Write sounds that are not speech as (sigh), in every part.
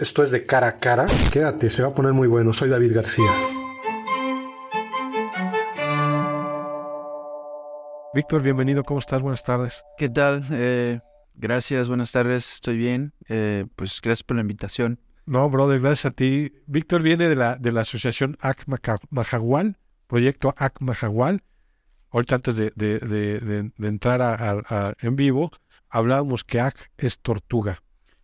Esto es de cara a cara. Quédate, se va a poner muy bueno. Soy David García. Víctor, bienvenido. ¿Cómo estás? Buenas tardes. ¿Qué tal? Eh, gracias, buenas tardes. Estoy bien. Eh, pues gracias por la invitación. No, brother, gracias a ti. Víctor viene de la, de la asociación AC Majagual, proyecto AC Majagual. Ahorita antes de, de, de, de entrar a, en vivo, hablábamos que AC es tortuga.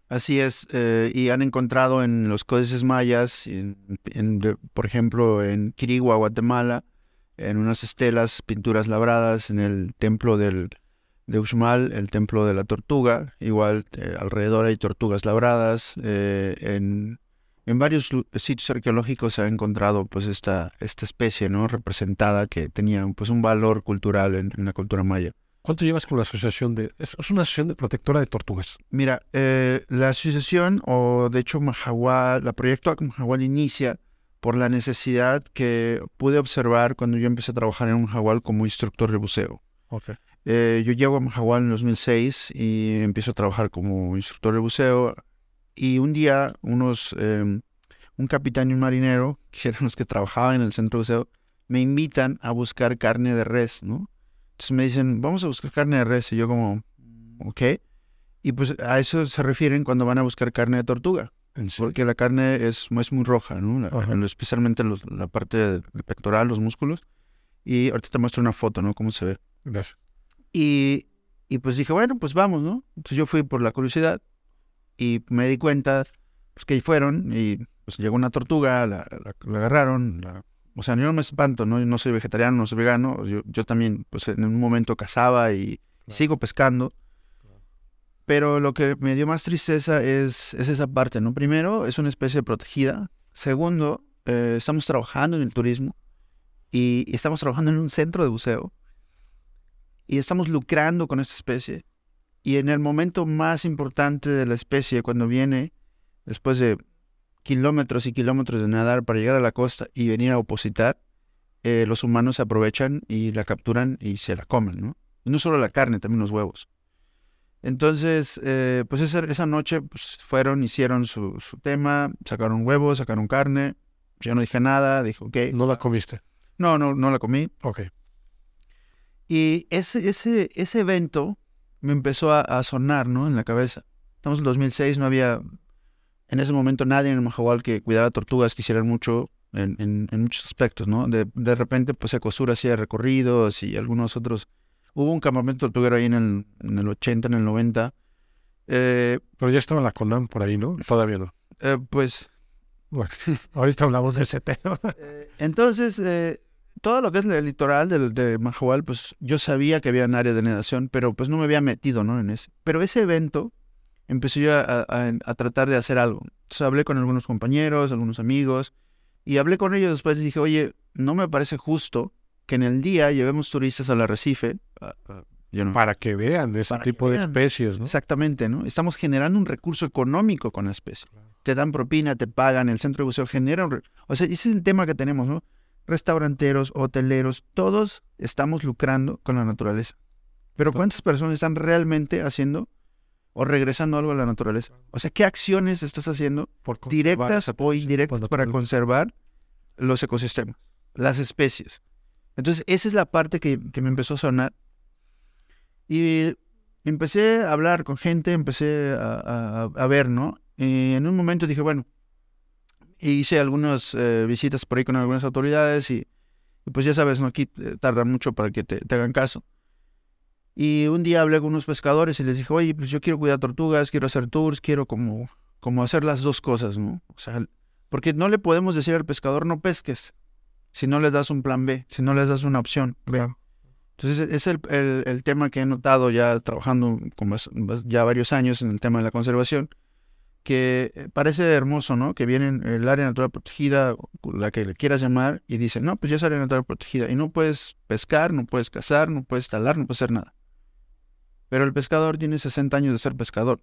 Así es, eh, y han encontrado en los códices mayas, en, por ejemplo, en Quirigua, Guatemala, en unas estelas, pinturas labradas en el templo del, de Uxmal, el templo de la tortuga, igual eh, alrededor hay tortugas labradas, eh, en, en, varios sitios arqueológicos se ha encontrado pues esta, esta especie no representada que tenía pues un valor cultural en la cultura maya. ¿Cuánto llevas con la asociación de... Es, una asociación de protectora de tortugas. Mira, eh, la asociación, o de hecho Mahahual, la proyecto Mahahual inicia por la necesidad que pude observar cuando yo empecé a trabajar en Mahahual como instructor de buceo. Okay. Eh, yo llego a Mahahual en 2006 y empiezo a trabajar como instructor de buceo y un día unos, em, un capitán y un marinero, (laughs) que eran los que trabajaban en el centro de buceo, me invitan a buscar carne de res, ¿no? Entonces me dicen, vamos a buscar carne de res. Y yo como, ok. Y pues a eso se refieren cuando van a buscar carne de tortuga. Porque la carne es, es muy roja, ¿no? especialmente la parte del pectoral, los músculos. Y ahorita te muestro una foto, ¿no? Cómo se ve. Gracias. Y, y pues dije, bueno, pues vamos, ¿no? Entonces yo fui por la curiosidad y me di cuenta pues, que ahí fueron y pues llegó una tortuga, la, la agarraron, la o sea, yo no me espanto, ¿no? Yo no soy vegetariano, no soy vegano. Yo, yo también, pues en un momento cazaba y sigo pescando. Pero lo que me dio más tristeza es, es esa parte, ¿no? Primero, es una especie protegida. Segundo, eh, estamos trabajando en el turismo y, estamos trabajando en un centro de buceo y estamos lucrando con esta especie. Y en el momento más importante de la especie, cuando viene, después de kilómetros y kilómetros de nadar para llegar a la costa y venir a opositar, eh, los humanos se aprovechan y la capturan y se la comen, ¿no? Y no solo la carne, también los huevos. Entonces, eh, pues esa, esa, noche pues, fueron, hicieron su, su, tema, sacaron huevos, sacaron carne. Yo no dije nada, dijo, ok. ¿No la comiste? No, no, no la comí. Ok. Y ese, ese, ese evento me empezó a, a sonar, ¿no? En la cabeza. Estamos en 2006, no había en ese momento nadie en el Mahahual que cuidara tortugas quisieran mucho en, en, muchos aspectos, ¿no? De, de repente, pues Ecosur hacía recorridos y algunos otros. Hubo un campamento tortuguero ahí en el, en el 80, en el 90. Eh, Pero ya estaba la CONAM por ahí, ¿no? Todavía no. Eh, pues. Bueno, (laughs) ahorita hablamos de ese tema. (laughs) Eh, entonces, eh, todo lo que es el litoral de, de Mahahual, pues yo sabía que había un área de nadación, pero pues no me había metido, ¿no? En ese. Pero ese evento empecé yo a, tratar de hacer algo. Entonces hablé con algunos compañeros, algunos amigos, y hablé con ellos después y dije, oye, no me parece justo que en el día llevemos turistas al arrecife. para que vean ese tipo de especies, ¿no? Exactamente, ¿no? Estamos generando un recurso económico con la especie. Te dan propina, te pagan, el centro de buceo genera un... O sea, ese es el tema que tenemos, ¿no? Restauranteros, hoteleros, todos estamos lucrando con la naturaleza. Pero ¿cuántas personas están realmente haciendo o regresando algo a la naturaleza. O sea, ¿qué acciones estás haciendo directas o indirectas para conservar los ecosistemas, las especies? Entonces, esa es la parte que, me empezó a sonar. Y empecé a hablar con gente, empecé a, ver, ¿no? Y en un momento dije, bueno, hice algunas eh, visitas por ahí con algunas autoridades y, pues ya sabes, ¿no? Aquí eh, tarda mucho para que te hagan caso. Y un día hablé con unos pescadores y les dije, oye, pues yo quiero cuidar tortugas, quiero hacer tours, quiero como, como hacer las dos cosas, ¿no? O sea, porque no le podemos decir al pescador no pesques si no les das un plan B, si no les das una opción B. Entonces, es el, el, tema que he notado ya trabajando como ya varios años en el tema de la conservación, que eh, parece hermoso, ¿no? Que vienen el área natural protegida, la que le quieras llamar, y dicen, no, pues ya es área natural protegida, y no puedes pescar, no puedes cazar, no puedes talar, no puedes hacer nada. Pero el pescador tiene 60 años de ser pescador.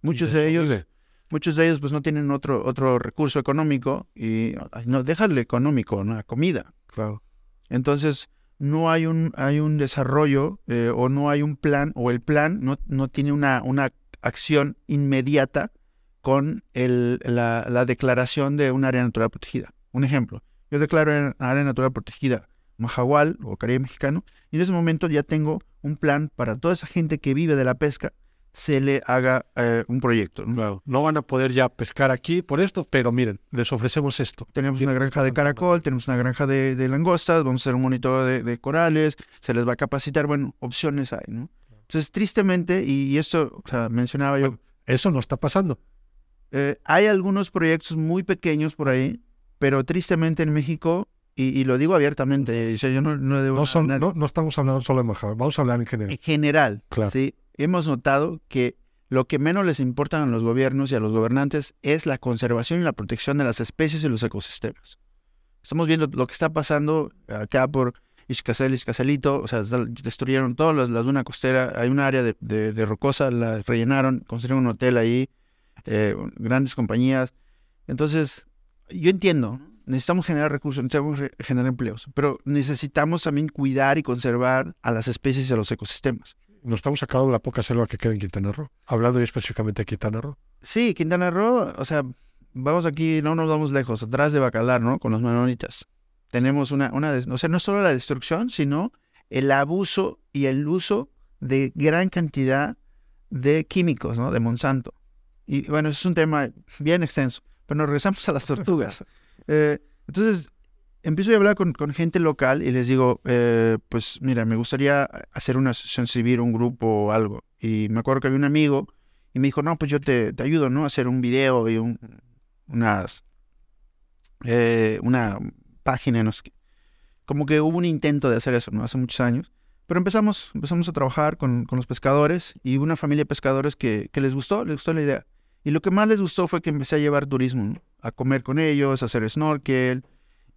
Muchos de ellos, muchos de ellos pues no tienen otro, otro recurso económico y no, déjale económico, ¿no? comida. Claro. Entonces, no hay un, hay un desarrollo eh, o no hay un plan, o el plan no, no tiene una, una acción inmediata con el, la, la declaración de un área natural protegida. Un ejemplo, yo declaro en área natural protegida Majahual o Caribe Mexicano, y en ese momento ya tengo un plan para toda esa gente que vive de la pesca, se le haga eh, un proyecto. ¿no? Claro, no van a poder ya pescar aquí por esto, pero miren, les ofrecemos esto. Tenemos una granja de caracol, tenemos una granja de, de langostas, vamos a hacer un monitoreo de, de corales, se les va a capacitar, bueno, opciones hay, ¿no? Entonces, tristemente, y, esto, o sea, mencionaba yo, Eso no está pasando. eh, hay algunos proyectos muy pequeños por ahí, pero tristemente en México, y, y lo digo abiertamente, yo no, no debo No, son, nada- no, no estamos hablando solo de Majal, vamos a hablar en general. en general, Claro. ¿sí? hemos notado que lo que menos les importa a los gobiernos y a los gobernantes es la conservación y la protección de las especies y los ecosistemas. Estamos viendo lo que está pasando acá por Ixcacel, Ixcacelito, o sea, destruyeron todas las, la duna costera, hay un área de, de- de rocosa, la rellenaron, construyeron un hotel ahí, eh, grandes compañías. Entonces, yo entiendo, necesitamos generar recursos, necesitamos generar empleos, pero necesitamos también cuidar y conservar a las especies y a los ecosistemas. Nos estamos acabando la poca selva que queda en Quintana Roo. Hablando ya específicamente de Quintana Roo. Sí, Quintana Roo, o sea, vamos aquí, no nos vamos lejos, atrás de Bacalar, ¿no? Con los manonitas. Tenemos una, una, o sea, no solo la destrucción, sino el abuso y el uso de gran cantidad de químicos, ¿no? De Monsanto. Y bueno, es un tema bien extenso, pero nos regresamos a las tortugas. (laughs) Eh, entonces, empiezo a hablar con, con gente local y les digo, eh, pues mira, me gustaría hacer una asociación civil, un grupo o algo. Y me acuerdo que había un amigo y me dijo, no, pues yo te, te ayudo, ¿no? A hacer un video y un, unas, eh, una página, no sé qué. Como que hubo un intento de hacer eso, ¿no? Hace muchos años. Pero empezamos, empezamos a trabajar con, con los pescadores y una familia de pescadores que, que les gustó, les gustó la idea. Y lo que más les gustó fue que empecé a llevar turismo, ¿no? A comer con ellos, a hacer snorkel.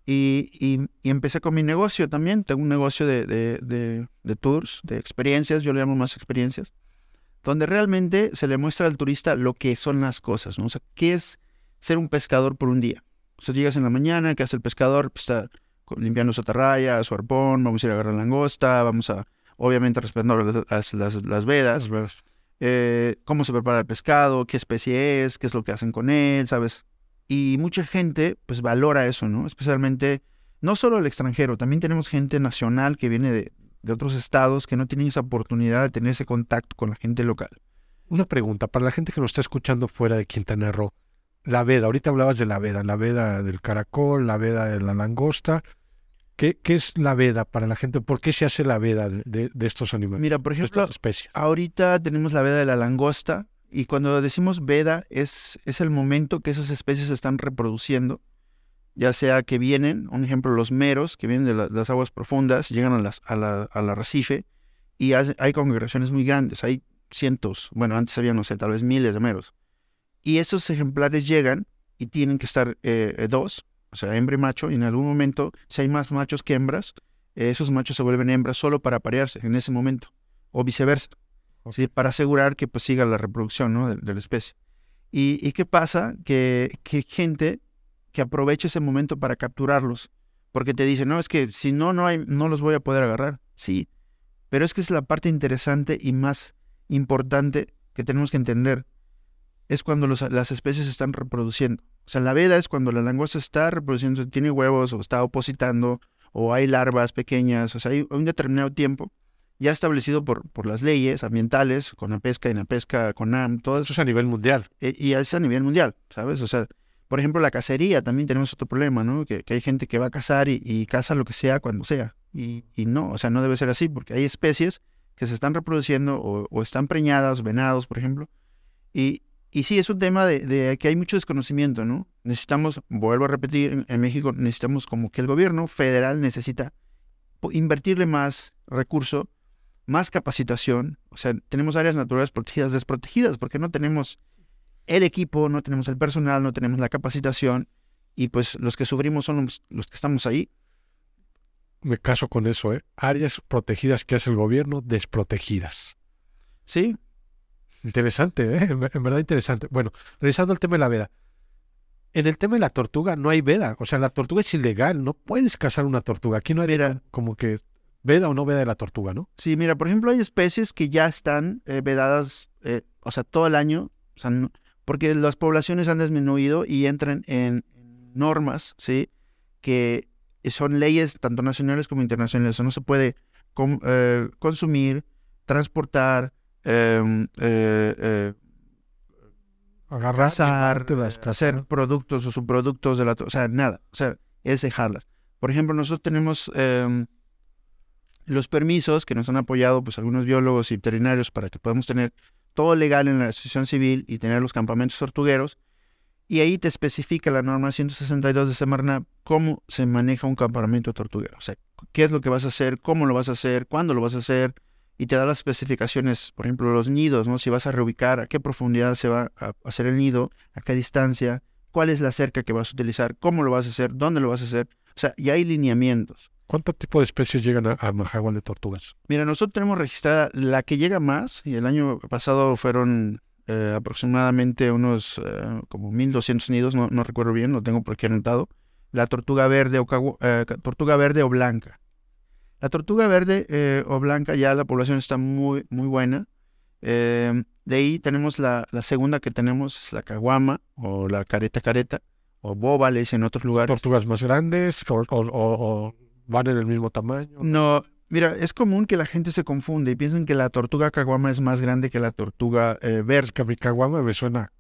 Y, y, y empecé con mi negocio también. Tengo un negocio de, de, de, de tours, de experiencias, yo le llamo más experiencias donde realmente se le muestra al turista lo que son las cosas, ¿no? O sea, ¿qué es ser un pescador por un día? O sea, llegas en la mañana, ¿qué hace el pescador? Pues está limpiando su atarraya, su arpón, vamos a ir a agarrar langosta, vamos a, obviamente, respetando las, las, las- las vedas, eh, cómo se prepara el pescado, qué especie es, qué es lo que hacen con él, ¿sabes? Y mucha gente, pues, valora eso, ¿no? Especialmente, no solo el extranjero, también tenemos gente nacional que viene de, de otros estados que no tienen esa oportunidad de tener ese contacto con la gente local. Una pregunta, para la gente que nos está escuchando fuera de Quintana Roo, la veda, ahorita hablabas de la veda, la veda del caracol, la veda de la langosta. ¿Qué, qué es la veda para la gente? ¿Por qué se hace la veda de, de- estos animales, Mira, por ejemplo, ahorita tenemos la veda de la langosta y cuando decimos veda es, es el momento que esas especies se están reproduciendo, ya sea que vienen, un ejemplo, los meros que vienen de la- las aguas profundas, llegan a las, a la- al arrecife y hay congregaciones muy grandes, hay cientos, bueno, antes había, no sé, tal vez miles de meros. Y esos ejemplares llegan y tienen que estar eh, eh, dos, o sea, hembra y macho, y en algún momento, si hay más machos que hembras, eh, esos machos se vuelven hembras solo para aparearse en ese momento, o viceversa, ¿sí? para asegurar que pues, siga la reproducción ¿no? de, la especie. ¿Y, qué pasa? Que, que gente que aprovecha ese momento para capturarlos, porque te dice, no, es que si no, no, hay, no los voy a poder agarrar. Sí, pero es que es la parte interesante y más importante que tenemos que entender. Es cuando las especies están reproduciendo. O sea, la veda es cuando la langosta está reproduciendo, tiene huevos o está opositando o hay larvas pequeñas. O sea, hay un determinado tiempo ya establecido por, por las leyes ambientales, con la pesca y la pesca, con AM, todo Eso eso. es a nivel mundial. eh, Y es a nivel mundial, ¿sabes? O sea, por ejemplo, la cacería también tenemos otro problema, ¿no? Que, que hay gente que va a cazar y, y caza lo que sea cuando sea. Y, y no, o sea, no debe ser así, porque hay especies que se están reproduciendo o, o están preñadas, venados, por ejemplo. Y, y sí, es un tema de, de que hay mucho desconocimiento, ¿no? Necesitamos, vuelvo a repetir, en, en México necesitamos como que el gobierno federal necesita invertirle más recurso, más capacitación. O sea, tenemos áreas naturales protegidas, desprotegidas, porque no tenemos el equipo, no tenemos el personal, no tenemos la capacitación. Y pues los que sufrimos son los, los que estamos ahí. Me caso con eso, ¿eh? Áreas protegidas que hace el gobierno, desprotegidas. Sí, Interesante, ¿eh? En ver- en verdad interesante. Bueno, regresando al tema de la veda. En el tema de la tortuga no hay veda. O sea, la tortuga es ilegal. No puedes cazar una tortuga. Aquí no hay Mira. como que veda o no veda de la tortuga, ¿no? Sí, mira, por ejemplo, hay especies que ya están eh, vedadas, eh, o sea, todo el año. O sea, no- porque las poblaciones han disminuido y entran en normas, ¿sí? Que son leyes tanto nacionales como internacionales. Eso no se puede eh, consumir, transportar, em, Agarrar, hacer productos o subproductos de la... O sea, nada. O sea, es dejarlas. Por ejemplo, nosotros tenemos em, los permisos que nos han apoyado pues algunos biólogos y veterinarios para que podamos tener todo legal en la asociación civil y tener los campamentos tortugueros. Y ahí te especifica la norma 162 de Semarnat cómo se maneja un campamento tortuguero. O sea, qué es lo que vas a hacer, cómo lo vas a hacer, cuándo lo vas a hacer. Y te da las especificaciones, por ejemplo, los nidos, ¿no? Si vas a reubicar, a qué profundidad se va a hacer el nido, a qué distancia, cuál es la cerca que vas a utilizar, cómo lo vas a hacer, dónde lo vas a hacer. O sea, ya hay lineamientos. ¿Cuánto tipo de especies llegan a, a de tortugas? Mira, nosotros tenemos registrada la que llega más, y el año pasado fueron eh, aproximadamente unos eh, como 1200 nidos, no, no, recuerdo bien, lo tengo por aquí anotado. La tortuga verde o, eh, tortuga verde o blanca. La tortuga verde o blanca ya la población está muy, muy buena. de ahí tenemos la, la, segunda que tenemos, es la caguama o la careta careta o boba, le dicen en otros lugares. ¿Tortugas más grandes o van en el mismo tamaño? No, mira, es común que la gente se confunde y piensen que la tortuga caguama es más grande que la tortuga eh, verde. Que a mi caguama me suena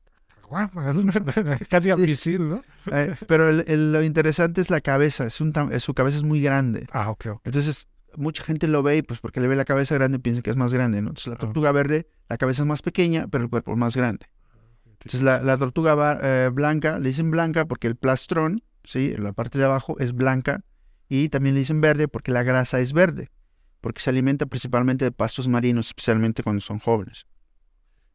caguama, (laughs) casi misil, ¿no? Eh, pero lo interesante es la cabeza, es un su cabeza es muy grande. Ah, ok. Entonces, mucha gente lo ve y pues porque le ve la cabeza grande piensa que es más grande, ¿no? Entonces, la tortuga verde, la cabeza es más pequeña, pero el cuerpo es más grande. Entonces, la, tortuga eh, blanca, le dicen blanca porque el plastrón, ¿sí? En la parte de abajo es blanca y también le dicen verde porque la grasa es verde, porque se alimenta principalmente de pastos marinos, especialmente cuando son jóvenes.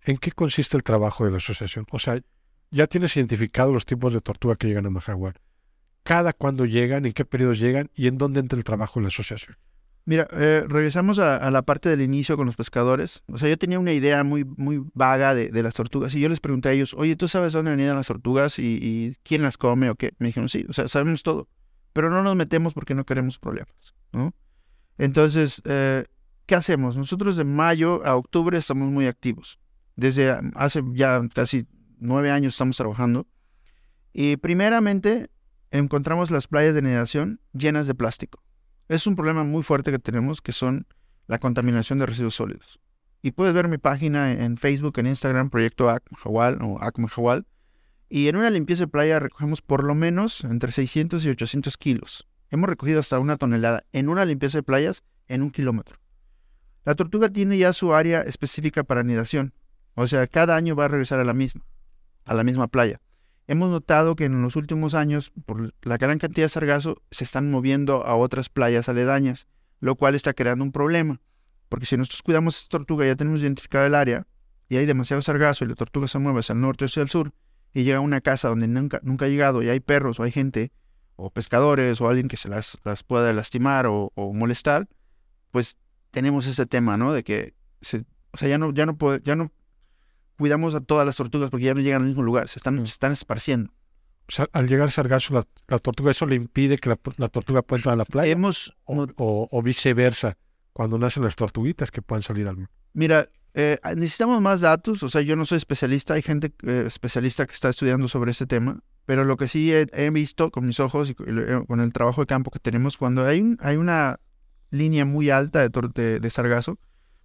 ¿En qué consiste el trabajo de la asociación? O sea, ya tienes identificado los tipos de tortuga que llegan a Majaguar. ¿Cada cuándo llegan, en qué periodos llegan y en dónde entra el trabajo de la asociación? Mira, eh, regresamos a, la parte del inicio con los pescadores. O sea, yo tenía una idea muy, muy vaga de, las tortugas y yo les pregunté a ellos, oye, ¿tú sabes dónde venían las tortugas y, y, quién las come o qué? Me dijeron, sí, o sea, sabemos todo pero no nos metemos porque no queremos problemas, ¿no? Entonces, eh, ¿qué hacemos? Nosotros de mayo a octubre estamos muy activos. Desde hace ya casi nueve años estamos trabajando. Y primeramente encontramos las playas de nadación llenas de plástico. Es un problema muy fuerte que tenemos, que son la contaminación de residuos sólidos. Y puedes ver mi página en Facebook, en Instagram, Proyecto ACMJAWAL o ACMJAWAL, y en una limpieza de playa recogemos por lo menos entre 600 y 800 kilos. Hemos recogido hasta una tonelada en una limpieza de playas en un kilómetro. La tortuga tiene ya su área específica para anidación. O sea, cada año va a regresar a la misma, a la misma playa. Hemos notado que en los últimos años, por la gran cantidad de sargazo, se están moviendo a otras playas aledañas, lo cual está creando un problema. Porque si nosotros cuidamos esta tortuga, ya tenemos identificado el área, y hay demasiado sargazo y la tortuga se mueve hacia el norte o hacia el sur, y llega a una casa donde nunca, nunca ha llegado y hay perros o hay gente o pescadores o alguien que se las, las pueda lastimar o, molestar, pues tenemos ese tema, ¿no? De que, se, o sea, ya no, ya no, ya no cuidamos a todas las tortugas porque ya no llegan al mismo lugar, se están, se están esparciendo. O sea, al llegar sargazo, la, la tortuga, ¿eso le impide que la, tortuga pueda entrar a la playa? Hemos, o, o, viceversa, cuando nacen las tortuguitas que puedan salir al mar. Mira, eh, ah, necesitamos más datos, o sea, yo no soy especialista, hay gente eh, especialista que está estudiando sobre este tema, pero lo que sí he, visto con mis ojos y eh, con el trabajo de campo que tenemos, cuando hay, hay una línea muy alta de, de, sargazo,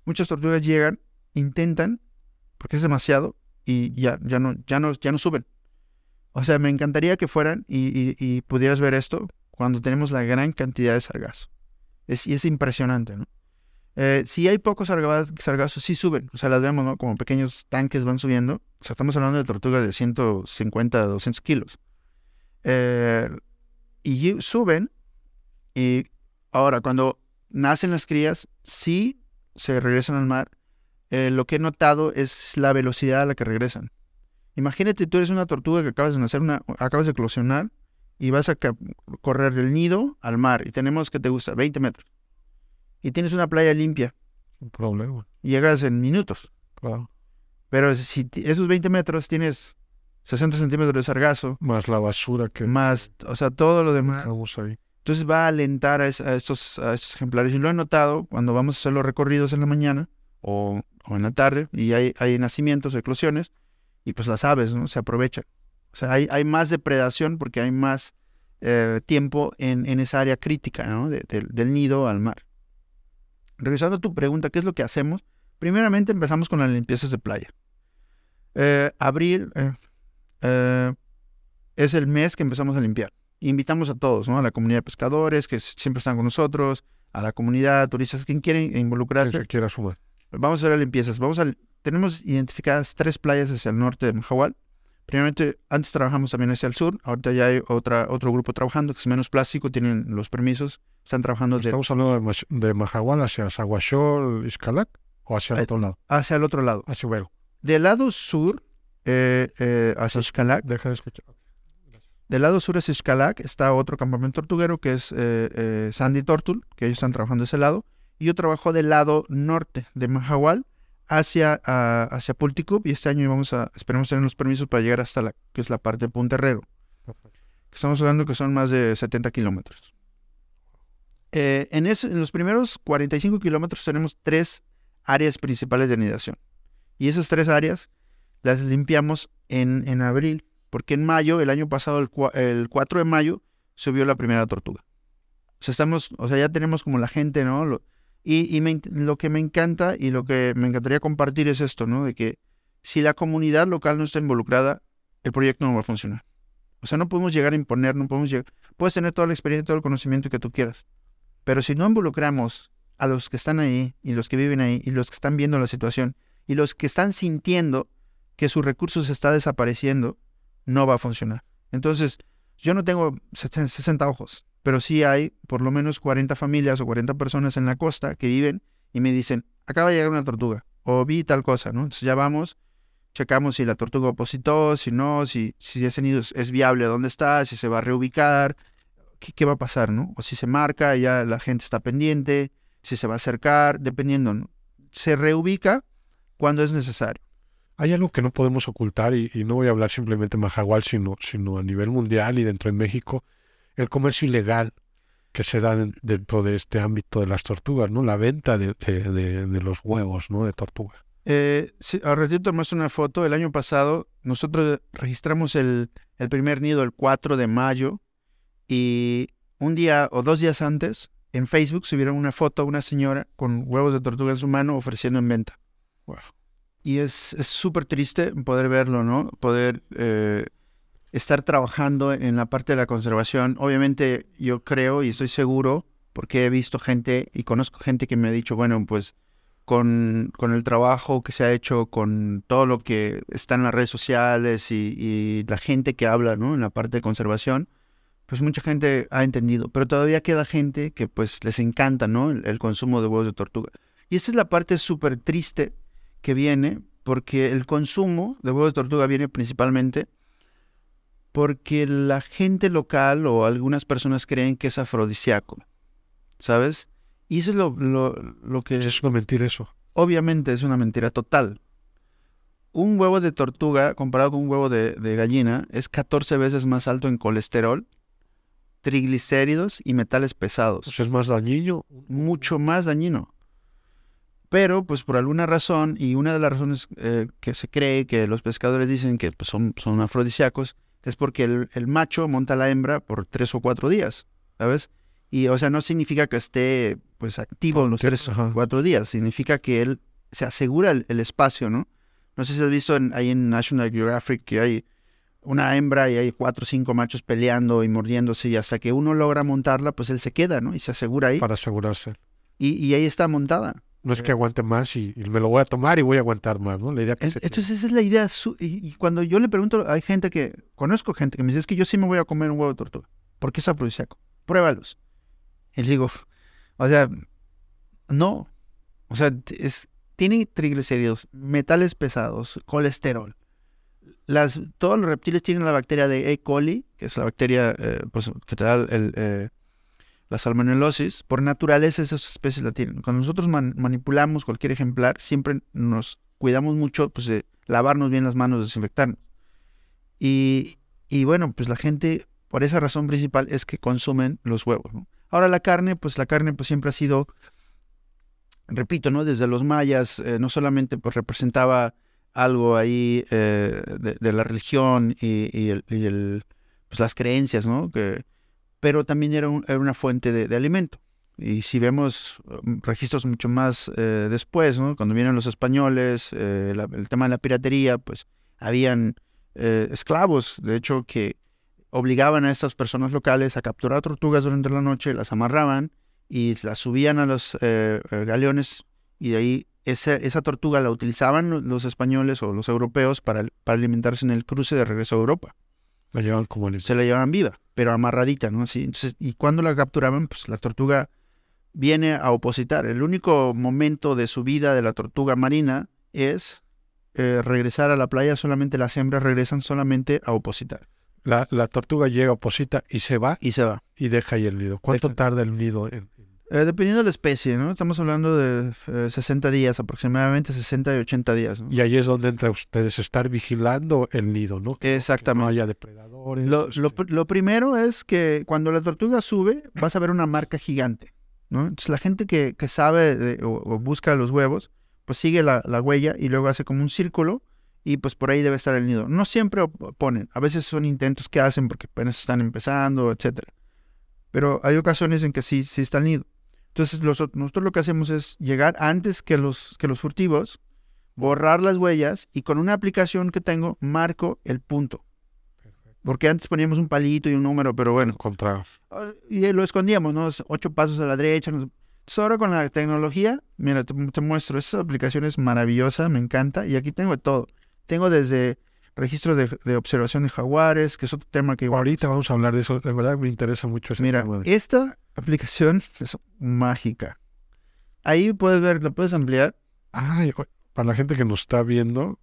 muchas tortugas llegan, intentan, porque es demasiado, y ya, ya, no, ya, no, suben. O sea, me encantaría que fueran y, y, pudieras ver esto cuando tenemos la gran cantidad de sargazo. Es, y es impresionante, ¿no? Eh, si hay pocos sargazos, sí suben. O sea, las vemos, ¿no? Como pequeños tanques van subiendo. O sea, estamos hablando de tortugas de 150, 200 kilos. Eh, y suben. Y ahora, cuando nacen las crías, sí se regresan al mar. Eh, lo que he notado es la velocidad a la que regresan. Imagínate, tú eres una tortuga que acabas de nacer, una, acabas de eclosionar y vas a correr el nido al mar. Y tenemos que te gusta 20 metros y tienes una playa limpia. Un problema. Llegas en minutos. Claro. Pero si esos 20 metros tienes 60 centímetros de sargazo. Más la basura que. Más, o sea, todo lo demás. Ahí. Entonces va a alentar a, estos, a estos ejemplares. Y lo he notado cuando vamos a hacer los recorridos en la mañana o, o en la tarde y hay, hay nacimientos, eclosiones. y pues las aves, ¿no? Se aprovechan. O sea, hay, hay más depredación porque hay más eh, tiempo en, en, esa área crítica, ¿no? del nido al mar. Regresando a tu pregunta, ¿qué es lo que hacemos? Primeramente empezamos con las limpiezas de playa. Eh, abril eh, es el mes que empezamos a limpiar. Invitamos a todos, ¿no? A la comunidad de pescadores que siempre están con nosotros, a la comunidad, turistas, quien quieren involucrarse. Que quiera sumar. Vamos a hacer las limpiezas. Vamos a, tenemos identificadas tres playas hacia el norte de Mahahual. Primeramente, antes trabajamos también hacia el sur, ahorita ya hay otra, otro grupo trabajando que es menos plástico, tienen los permisos, están trabajando de... ¿Estamos hablando de, de Mahahual hacia Saguachol, Iscalac o hacia el otro lado? Hacia el otro lado. Hacia Ubero. Del lado sur, eh, eh, hacia Iscalac. Deja de escuchar. Del lado sur hacia Iscalac está otro campamento tortuguero que es eh, Sandy Tortul, que ellos están trabajando de ese lado. Y yo trabajo del lado norte de Mahahual, hacia, hacia Pulticup y este año vamos a, esperemos tener los permisos para llegar hasta la, que es la parte de Punta Herrero. Estamos hablando que son más de 70 kilómetros. Eh, en, en los primeros 45 kilómetros tenemos tres áreas principales de anidación. Y esas tres áreas las limpiamos en, en abril, porque en mayo, el año pasado, el, el 4 de mayo, subió la primera tortuga. O sea, estamos, o sea, ya tenemos como la gente, ¿no? Y, lo que me encanta y lo que me encantaría compartir es esto, ¿no? De que si la comunidad local no está involucrada, el proyecto no va a funcionar. O sea, no podemos llegar a imponer, no podemos llegar... Puedes tener toda la experiencia, todo el conocimiento que tú quieras. Pero si no involucramos a los que están ahí y los que viven ahí y los que están viendo la situación y los que están sintiendo que su recurso se está desapareciendo, no va a funcionar. Entonces, yo no tengo 60 ojos pero sí hay por lo menos 40 familias o 40 personas en la costa que viven y me dicen, acaba de llegar una tortuga o vi tal cosa, ¿no? Entonces ya vamos, checamos si la tortuga opositó, si no, si, si ese nido es viable, dónde está, si se va a reubicar, qué, va a pasar, ¿no? O si se marca, ya la gente está pendiente, si se va a acercar, dependiendo. Se reubica cuando es necesario. Hay algo que no podemos ocultar y, no voy a hablar simplemente en Majagual, sino, sino a nivel mundial y dentro de México, el comercio ilegal que se da dentro de este ámbito de las tortugas, ¿no? La venta de, los huevos, ¿no? De tortuga. Eh, sí, al ratito muestro una foto. El año pasado nosotros registramos el, el primer nido el 4 de mayo y un día o dos días antes en Facebook subieron una foto a una señora con huevos de tortuga en su mano ofreciendo en venta. Wow. Y es súper triste poder verlo, ¿no? Poder eh, estar trabajando en la parte de la conservación. Obviamente yo creo y estoy seguro, porque he visto gente y conozco gente que me ha dicho, bueno, pues con, con el trabajo que se ha hecho, con todo lo que está en las redes sociales y, la gente que habla ¿no? en la parte de conservación, pues mucha gente ha entendido, pero todavía queda gente que pues les encanta ¿no? el, el consumo de huevos de tortuga. Y esa es la parte súper triste que viene, porque el consumo de huevos de tortuga viene principalmente porque la gente local o algunas personas creen que es afrodisíaco, ¿sabes? Y eso es lo, lo, que... Es una mentira eso. Obviamente es una mentira total. Un huevo de tortuga comparado con un huevo de, gallina es 14 veces más alto en colesterol, triglicéridos y metales pesados. ¿Eso es más dañino? Mucho más dañino. Pero, pues por alguna razón, y una de las razones eh, que se cree que los pescadores dicen que pues, son, son afrodisíacos, es porque el, macho monta a la hembra por tres o cuatro días, ¿sabes? Y, o sea, no significa que esté, pues, activo en los tres o cuatro días. Significa que él se asegura el, espacio, ¿no? No sé si has visto ahí en National Geographic que hay una hembra y hay cuatro o cinco machos peleando y mordiéndose y hasta que uno logra montarla, pues él se queda, ¿no? Y se asegura ahí. Para asegurarse. Y, y ahí está montada. No es que aguante más y, me lo voy a tomar y voy a aguantar más, ¿no? La idea que Entonces esa es la idea. Y, cuando yo le pregunto, hay gente que, conozco gente que me dice, es que yo sí me voy a comer un huevo de tortuga. ¿Por qué es afrodisíaco? Pruébalos. Y le digo, o sea, no. O sea, es, tiene triglicéridos, metales pesados, colesterol. Las, todos los reptiles tienen la bacteria de E. coli, que es la bacteria eh, pues, que te da el, eh, la salmonelosis, por naturaleza esas especies la tienen. Cuando nosotros manipulamos cualquier ejemplar, siempre nos cuidamos mucho pues, de lavarnos bien las manos, desinfectarnos. Y, y bueno, pues la gente, por esa razón principal, es que consumen los huevos. Ahora la carne, pues la carne pues siempre ha sido, repito, ¿no? Desde los mayas, eh, no solamente pues representaba algo ahí eh, de, la religión y, y el, y el, pues las creencias, ¿no? Que, pero también era, un- era una fuente de, alimento. Y si vemos um, registros mucho más eh, después. Cuando vienen los españoles, eh, el tema de la piratería, pues habían eh, esclavos, de hecho, que obligaban a estas personas locales a capturar tortugas durante la noche, las amarraban y las subían a los galeones y de ahí esa, esa tortuga la utilizaban lo- los españoles o los europeos para alimentarse en el cruce de regreso a Europa. La como el... Se la llevaban viva, pero amarradita, ¿no? Así, entonces, y cuando la capturaban, pues la tortuga viene a opositar. El único momento de su vida de la tortuga marina es eh, regresar a la playa, solamente las hembras regresan solamente a opositar. La, la tortuga llega, oposita y se va Y se va. y deja ahí el nido. ¿Cuánto Deja. tarda el nido? en- Eh, dependiendo de la especie, ¿no? Estamos hablando de eh, 60 días, aproximadamente 60 y 80 días. ¿no? Y ahí es donde entra ustedes estar vigilando el nido, ¿no? Que no Exactamente. haya depredadores. Lo, lo este, lo primero es que cuando la tortuga sube, vas a ver una marca gigante, ¿no? Entonces la gente que, que sabe de- o, o busca los huevos, pues sigue la, la huella y luego hace como un círculo y pues por ahí debe estar el nido. No siempre ponen, a veces son intentos que hacen porque apenas están empezando, etcétera. Pero hay ocasiones en que sí, sí está el nido. Entonces los- nosotros lo que hacemos es llegar antes que los, que los furtivos, borrar las huellas y con una aplicación que tengo marco el punto. Porque antes poníamos un palito y un número, pero bueno. contra Ah, Y lo escondíamos, ¿no? Ocho pasos a la derecha. Entonces, ahora con la tecnología, mira, te, te muestro. Esta aplicación es maravillosa, me encanta. Y aquí tengo todo. Tengo desde registros de, de observación de jaguares, que es otro tema que igual. Ahorita vamos a hablar de eso. De verdad me interesa mucho ese Mira, tema de- esta aplicación es mágica. Ahí puedes ver, la puedes ampliar. Ay, para la gente que nos está viendo,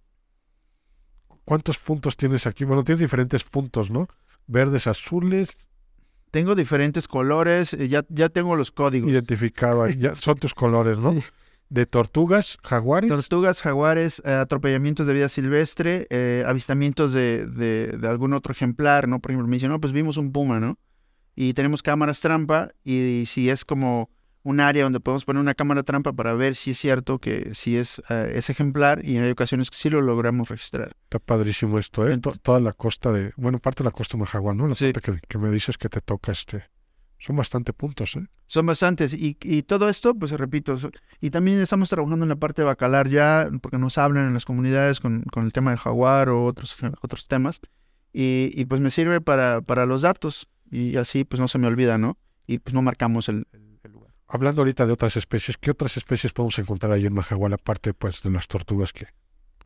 ¿cuántos puntos tienes aquí? Bueno, tienes diferentes puntos, ¿no? Verdes, azules, Tengo diferentes colores, eh, ya, ya tengo los códigos. identificado ahí. Ya (laughs) son tus colores, ¿no? Sí. De tortugas, jaguares. Tortugas, jaguares, eh, atropellamientos de vida silvestre, eh, avistamientos de, de- de algún otro ejemplar, ¿no? Por ejemplo, me dicen, no, pues vimos un puma, ¿no? Y tenemos cámaras trampa y, si es como un área donde podemos poner una cámara trampa para ver si es cierto que si es eh, ese ejemplar y hay ocasiones que sí lo logramos registrar. Está padrísimo esto, ¿eh? To- toda la costa de... Bueno, parte de la costa de Majagual, ¿no? La Sí. parte que, que me dices que te toca este... Son bastante puntos, ¿eh? Son bastantes. Y, y todo esto, pues repito, y también estamos trabajando en la parte de bacalar ya, porque nos hablan en las comunidades con, con el tema del jaguar o otros, otros temas. Y, y, pues me sirve para, para los datos. Y así pues no se me olvida, ¿no? Y pues no marcamos el, el- el lugar. Hablando ahorita de otras especies, ¿qué otras especies podemos encontrar ahí en Majagual, aparte pues de las tortugas que,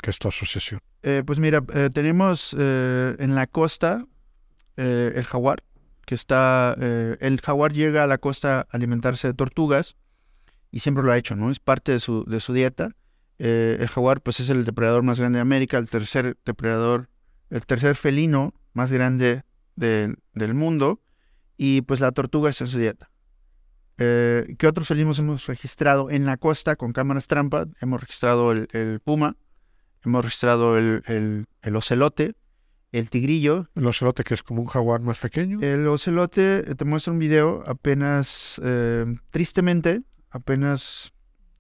que es tu asociación? Eh, pues mira, eh, tenemos eh, en la costa eh, el jaguar, que está, eh, el jaguar llega a la costa a alimentarse de tortugas y siempre lo ha hecho, ¿no? Es parte de su, de su dieta. Eh, el jaguar pues es el depredador más grande de América, el tercer depredador, el tercer felino más grande de- del mundo y pues la tortuga está en su dieta. Eh, ¿Qué otros felinos hemos registrado en la costa con cámaras trampa? Hemos registrado el, puma, hemos registrado el- el ocelote, el tigrillo. El ocelote que es como un jaguar más pequeño. El ocelote, eh, te muestro un video, apenas, eh, tristemente, apenas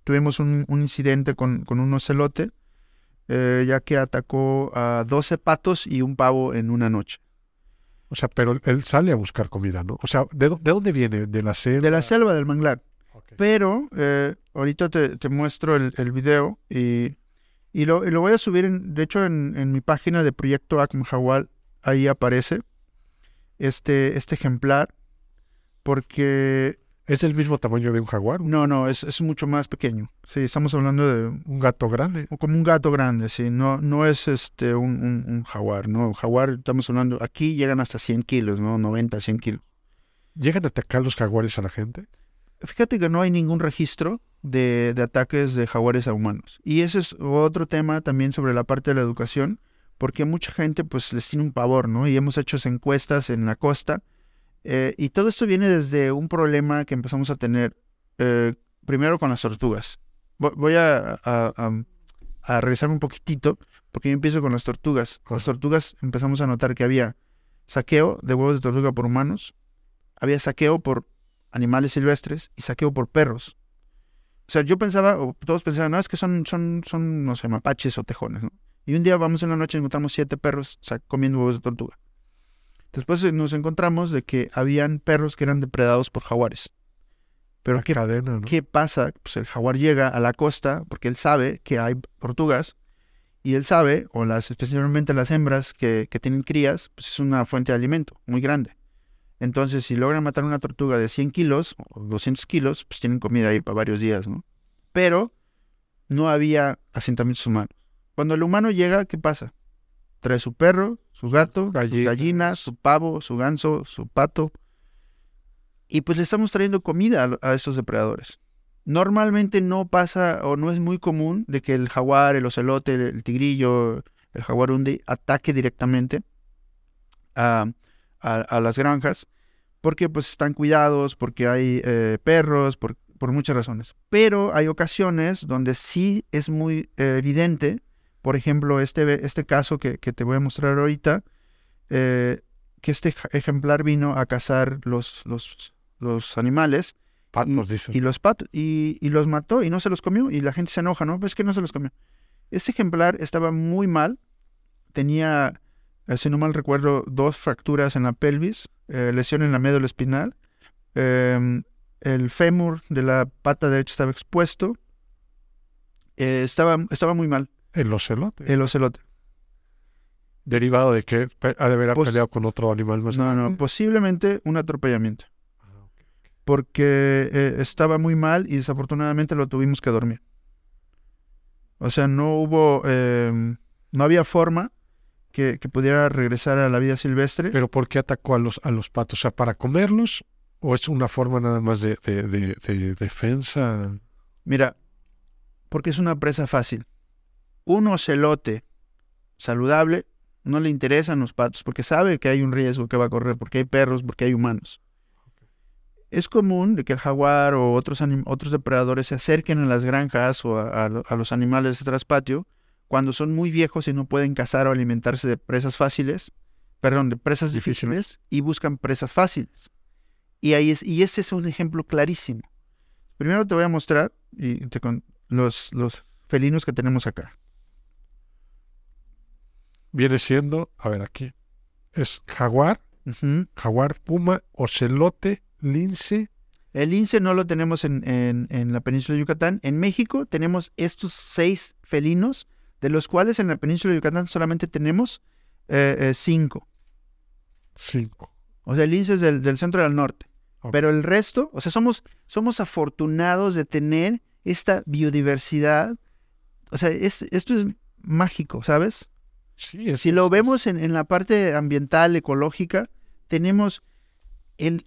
tuvimos un, un incidente con, con un ocelote, eh, ya que atacó a 12 patos y un pavo en una noche. O sea, pero él sale a buscar comida, ¿no? O sea, ¿de, dó- de dónde viene? ¿De la selva? De la selva del manglar. Pero eh, ahorita te, te muestro el, el video y, y, lo, y lo voy a subir, en- de hecho, en, en mi página de Proyecto Akmahawal, ahí aparece este, este ejemplar, porque ¿Es el mismo tamaño de un jaguar? ¿Un, no, no, es, es mucho más pequeño. Sí, estamos hablando de un gato grande? como un gato grande, sí, no, no es este un, un- un jaguar, no, jaguar, estamos hablando, aquí llegan hasta 100 kilos, ¿no? 90, 100 kilos. ¿Llegan a atacar los jaguares a la gente? Fíjate que no hay ningún registro de, ataques de jaguares a humanos. Y ese es otro tema también sobre la parte de la educación, porque mucha gente pues les tiene un pavor, ¿no? Y hemos hecho encuestas en la costa. eh, y todo esto viene desde un problema que empezamos a tener eh, primero con las tortugas. Vo- Voy a, a, a- a regresarme un poquitito, porque yo empiezo con las tortugas. Con las tortugas empezamos a notar que había saqueo de huevos de tortuga por humanos, había saqueo por animales silvestres y saqueo por perros. O sea, yo pensaba, o todos pensaban, no, es que son, son, son, no sé, mapaches o tejones, ¿no? Y un día vamos en la noche y encontramos siete perros comiendo huevos de tortuga. Después eh, nos encontramos de que habían perros que eran depredados por jaguares. Pero ¿qué, ¿qué pasa? Pues el jaguar llega a la costa porque él sabe que hay tortugas y él sabe, o las, especialmente las hembras que, que tienen crías, pues es una fuente de alimento muy grande. Entonces, si logran matar una tortuga de 100 kilos o 200 kilos, pues tienen comida ahí para varios días, ¿no? Pero no había asentamientos humanos. Cuando el humano llega, ¿qué pasa? Trae su perro, su gato, sus gallinas, su pavo, su ganso, su pato. Y pues le estamos trayendo comida a, esos depredadores. Normalmente no pasa o no es muy común de que el jaguar, el ocelote, el, tigrillo, el jaguarundi ataque directamente a, las granjas porque pues están cuidados, porque hay eh, perros, por, por, muchas razones. Pero hay ocasiones donde sí es muy eh, evidente por ejemplo, este, este caso que, te voy a mostrar ahorita, eh, que este ejemplar vino a cazar los, los, los animales. y, los patos, y, los mató y no se los comió. Y la gente se enoja, ¿no? Pues que no se los comió. Este ejemplar estaba muy mal. Tenía, eh, si no mal recuerdo, dos fracturas en la pelvis, eh, lesión en la médula espinal. Em, el fémur de la pata derecha estaba expuesto. estaba, estaba muy mal. El ocelote. El ocelote. ¿Derivado de que ha de haber peleado con otro animal más No, no, posiblemente un atropellamiento. Ah, Porque eh, estaba muy mal y desafortunadamente lo tuvimos que dormir. O sea, no hubo, em, no había forma que, pudiera regresar a la vida silvestre. ¿Pero por qué atacó a los, a los patos? O sea, ¿para comerlos? ¿O es una forma nada más de, de defensa? Mira, porque es una presa fácil un ocelote saludable no le interesan los patos porque sabe que hay un riesgo que va a correr, porque hay perros, porque hay humanos. Es común de que el jaguar o otros, otros depredadores se acerquen a las granjas o a, los animales de traspatio cuando son muy viejos y no pueden cazar o alimentarse de presas fáciles, perdón, de presas difíciles, y buscan presas fáciles. Y, ahí es, y ese es un ejemplo clarísimo. Primero te voy a mostrar y los, los felinos que tenemos acá viene siendo, a ver aquí, es jaguar, jaguar, puma, ocelote, lince. El lince no lo tenemos en, en, la península de Yucatán. En México tenemos estos seis felinos, de los cuales en la península de Yucatán solamente tenemos eh, eh, cinco. Cinco. O sea, el lince es del, centro del norte. Pero el resto, o sea, somos, somos afortunados de tener esta biodiversidad. O sea, esto es mágico, ¿sabes? si lo vemos en, la parte ambiental, ecológica, tenemos el,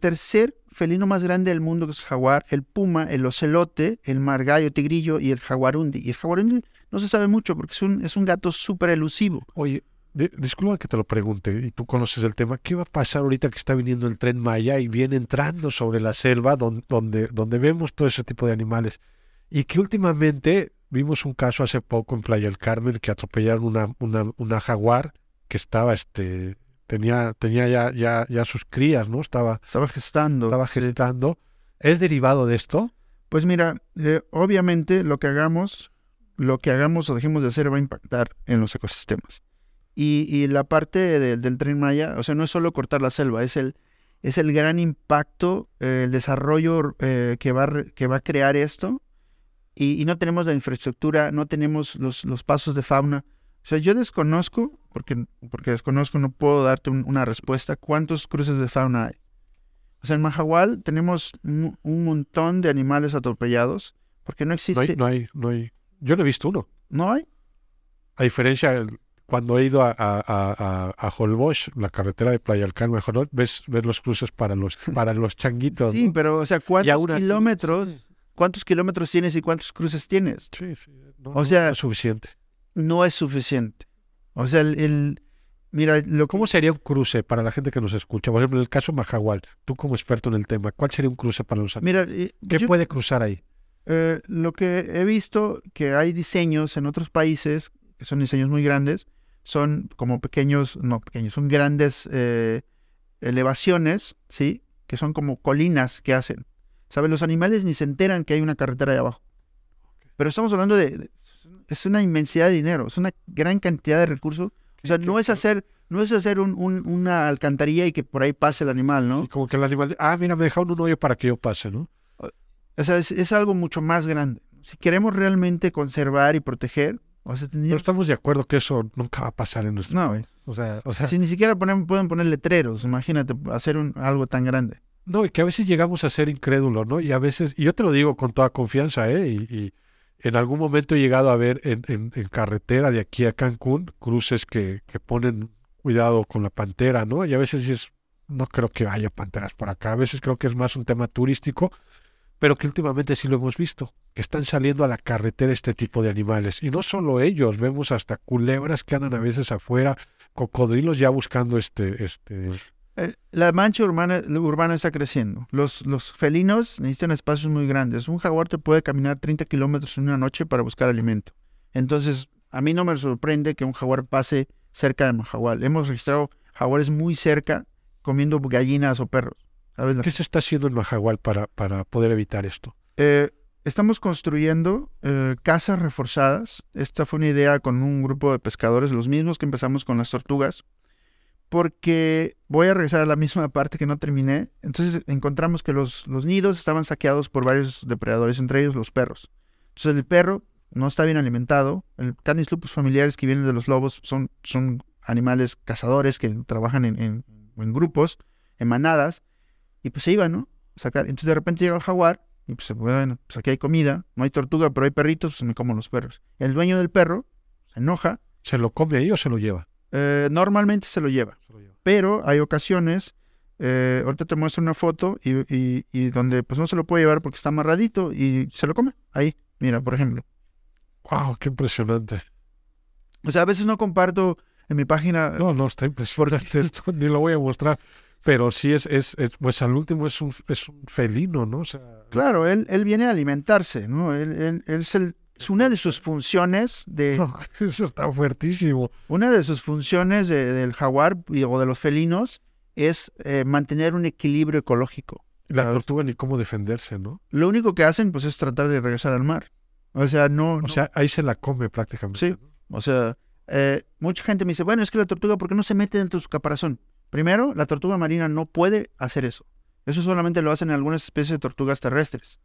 tercer felino más grande del mundo, que es el jaguar, el puma, el ocelote, el margallo, tigrillo y el jaguarundi. Y el jaguarundi no se sabe mucho porque es un, es un gato súper elusivo. Oye, disculpa que te lo pregunte, y tú conoces el tema, ¿qué va a pasar ahorita que está viniendo el tren Maya y viene entrando sobre la selva donde, donde, donde vemos todo ese tipo de animales? Y que últimamente Vimos un caso hace poco en Playa del Carmen que atropellaron una, una, una jaguar que estaba, este, tenía, tenía ya, ya, ya sus crías, ¿no? Estaba, estaba gestando. Estaba gestando. ¿Es derivado de esto? Pues mira, eh, obviamente lo que hagamos, lo que hagamos o dejemos de hacer va a impactar en los ecosistemas. Y, y la parte del tren Maya, o sea, no es solo cortar la selva, es el, es el gran impacto, eh, el desarrollo eh, que, va, que va a crear esto y, no tenemos la infraestructura, no tenemos los, los, pasos de fauna. O sea, yo desconozco, porque, porque desconozco, no puedo darte una respuesta, cuántos cruces de fauna hay. O sea, en Mahahual tenemos un, montón de animales atropellados, porque no existe... No hay, no hay, Yo no he visto uno. ¿No hay? A diferencia, cuando he ido a, a, a, Holbox, la carretera de Playa del Carmen, ves, ves los cruces para los, para los changuitos. Sí, pero, o sea, ¿cuántos kilómetros ¿Cuántos kilómetros tienes y cuántos cruces tienes? Sí, sí. No, o sea, es suficiente. No es suficiente. O sea, el, mira, lo ¿cómo sería un cruce para la gente que nos escucha? Por ejemplo, en el caso Majagual, tú como experto en el tema, ¿cuál sería un cruce para los Mira, ¿qué puede cruzar ahí? Eh, lo que he visto que hay diseños en otros países que son diseños muy grandes, son como pequeños, no pequeños, son grandes eh, elevaciones, sí, que son como colinas que hacen. ¿Sabes? Los animales ni se enteran que hay una carretera ahí abajo. Pero estamos hablando de, Es una inmensidad de dinero, es una gran cantidad de recursos. O sea, no es hacer, no es hacer un- un- una alcantarilla y que por ahí pase el animal, ¿no? Sí, como que el animal, ah, mira, me dejaron un hoyo para que yo pase, ¿no? O sea, es, es algo mucho más grande. Si queremos realmente conservar y proteger, o sea, Pero tendríamos- estamos de acuerdo que eso nunca va a pasar en nuestro No, güey. O sea, o sea, Si ni siquiera ponen- pueden poner letreros, imagínate hacer un- algo tan grande. no, y que a veces llegamos a ser incrédulos, ¿no? Y a veces, y yo te lo digo con toda confianza, ¿eh? Y, y en algún momento he llegado a ver en, en- en carretera de aquí a Cancún cruces que, que ponen cuidado con la pantera, ¿no? Y a veces dices, no creo que haya panteras por acá. A veces creo que es más un tema turístico, pero que últimamente sí lo hemos visto, que están saliendo a la carretera este tipo de animales. Y no solo ellos, vemos hasta culebras que andan a veces afuera, cocodrilos ya buscando este, este, La mancha urbana, urbana está creciendo. Los, los felinos necesitan espacios muy grandes. Un jaguar te puede caminar 30 kilómetros en una noche para buscar alimento. Entonces, a mí no me sorprende que un jaguar pase cerca de Mahahual. Hemos registrado jaguares muy cerca comiendo gallinas o perros. ¿Sabes? ¿Qué se está haciendo en Majagual para, para poder evitar esto? Eh, estamos construyendo eh, casas reforzadas. Esta fue una idea con un grupo de pescadores, los mismos que empezamos con las tortugas, porque voy a regresar a la misma parte que no terminé. Entonces encontramos que los, los nidos estaban saqueados por varios depredadores, entre ellos los perros. Entonces el perro no está bien alimentado. El canis lupus familiares que vienen de los lobos son, son animales cazadores que trabajan en, en- en grupos, en manadas, y pues se iban, ¿no? Sacar. Entonces de repente llega el jaguar y pues bueno, pues aquí hay comida, no hay tortuga, pero hay perritos, pues me como los perros. El dueño del perro se enoja, ¿Se lo come ahí o se lo lleva? Eh, normalmente se lo lleva, Se lo lleva. pero hay ocasiones, eh, ahorita te muestro una foto y, y- y donde pues no se lo puede llevar porque está amarradito y se lo come, ahí, mira, por ejemplo. ¡Wow! ¡Qué impresionante! O sea, a veces no comparto en mi página, No, no, está impresionante (laughs) esto, ni lo voy a mostrar. Pero sí es, es, es- pues al último es un, es un felino, ¿no? O sea, claro, él, él viene a alimentarse, ¿no? Él, él- él es, el- es una de sus funciones de... (laughs) no, eso está fuertísimo. Una de sus funciones de- del jaguar y- o de los felinos es eh, mantener un equilibrio ecológico. La tortuga ni cómo defenderse, ¿no? Lo único que hacen pues es tratar de regresar al mar. O sea, no... O no- sea, ahí se la come prácticamente. Sí. o sea, eh, mucha gente me dice, bueno, es que la tortuga, ¿por qué no se mete dentro de su caparazón? Primero, la tortuga marina no puede hacer eso. Eso solamente lo hacen algunas especies de tortugas terrestres.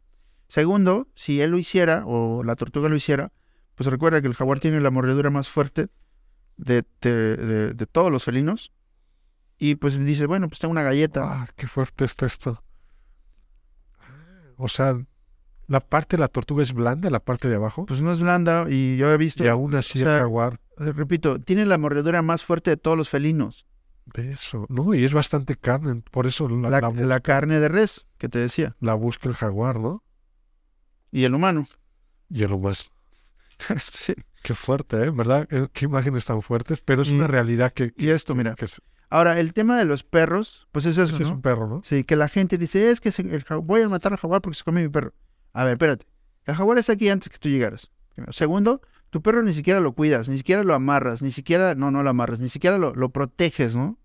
Segundo, si él lo hiciera, o la tortuga lo hiciera, pues recuerda que el jaguar tiene la mordedura más fuerte de, de- de- de todos los felinos. Y pues dice, bueno, pues tengo una galleta. Ah, qué fuerte está esto. O sea, la parte de la tortuga es blanda, la parte de abajo. Pues no es blanda y yo he visto, Y aún así o sea, el jaguar, repito, tiene la mordedura más fuerte de todos los felinos. eso. No, y es bastante carne, por eso la, La, la bu- la carne de res, que te decía, la busca el jaguar, ¿no? Y el humano. Y lo más. (laughs) Sí. Qué fuerte, ¿eh? ¿Verdad? Qué imágenes tan fuertes, pero es Y- una realidad que, Y esto, mira. que es, Ahora, el tema de los perros, pues es eso, ese es ¿no? un perro, ¿no? Sí, que la gente dice, es que el voy a matar al jaguar porque se come mi perro. A ver, espérate. El jaguar está aquí antes que tú llegaras. Primero. Segundo, tu perro ni siquiera lo cuidas, ni siquiera lo amarras, ni siquiera, no, no lo amarras, ni siquiera lo, lo proteges, ¿no?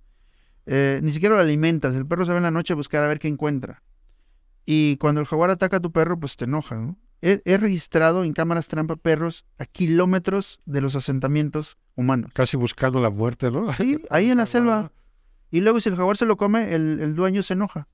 Eh, ni siquiera lo alimentas. El perro se va en la noche a buscar a ver qué encuentra. Y cuando el jaguar ataca a tu perro, pues te enoja, ¿no? He, he registrado en cámaras trampa perros a kilómetros de los asentamientos humanos. Casi buscando la muerte, ¿no? Sí, (laughs) ahí en la selva. Y luego si el jaguar se lo come, el, el dueño se enoja.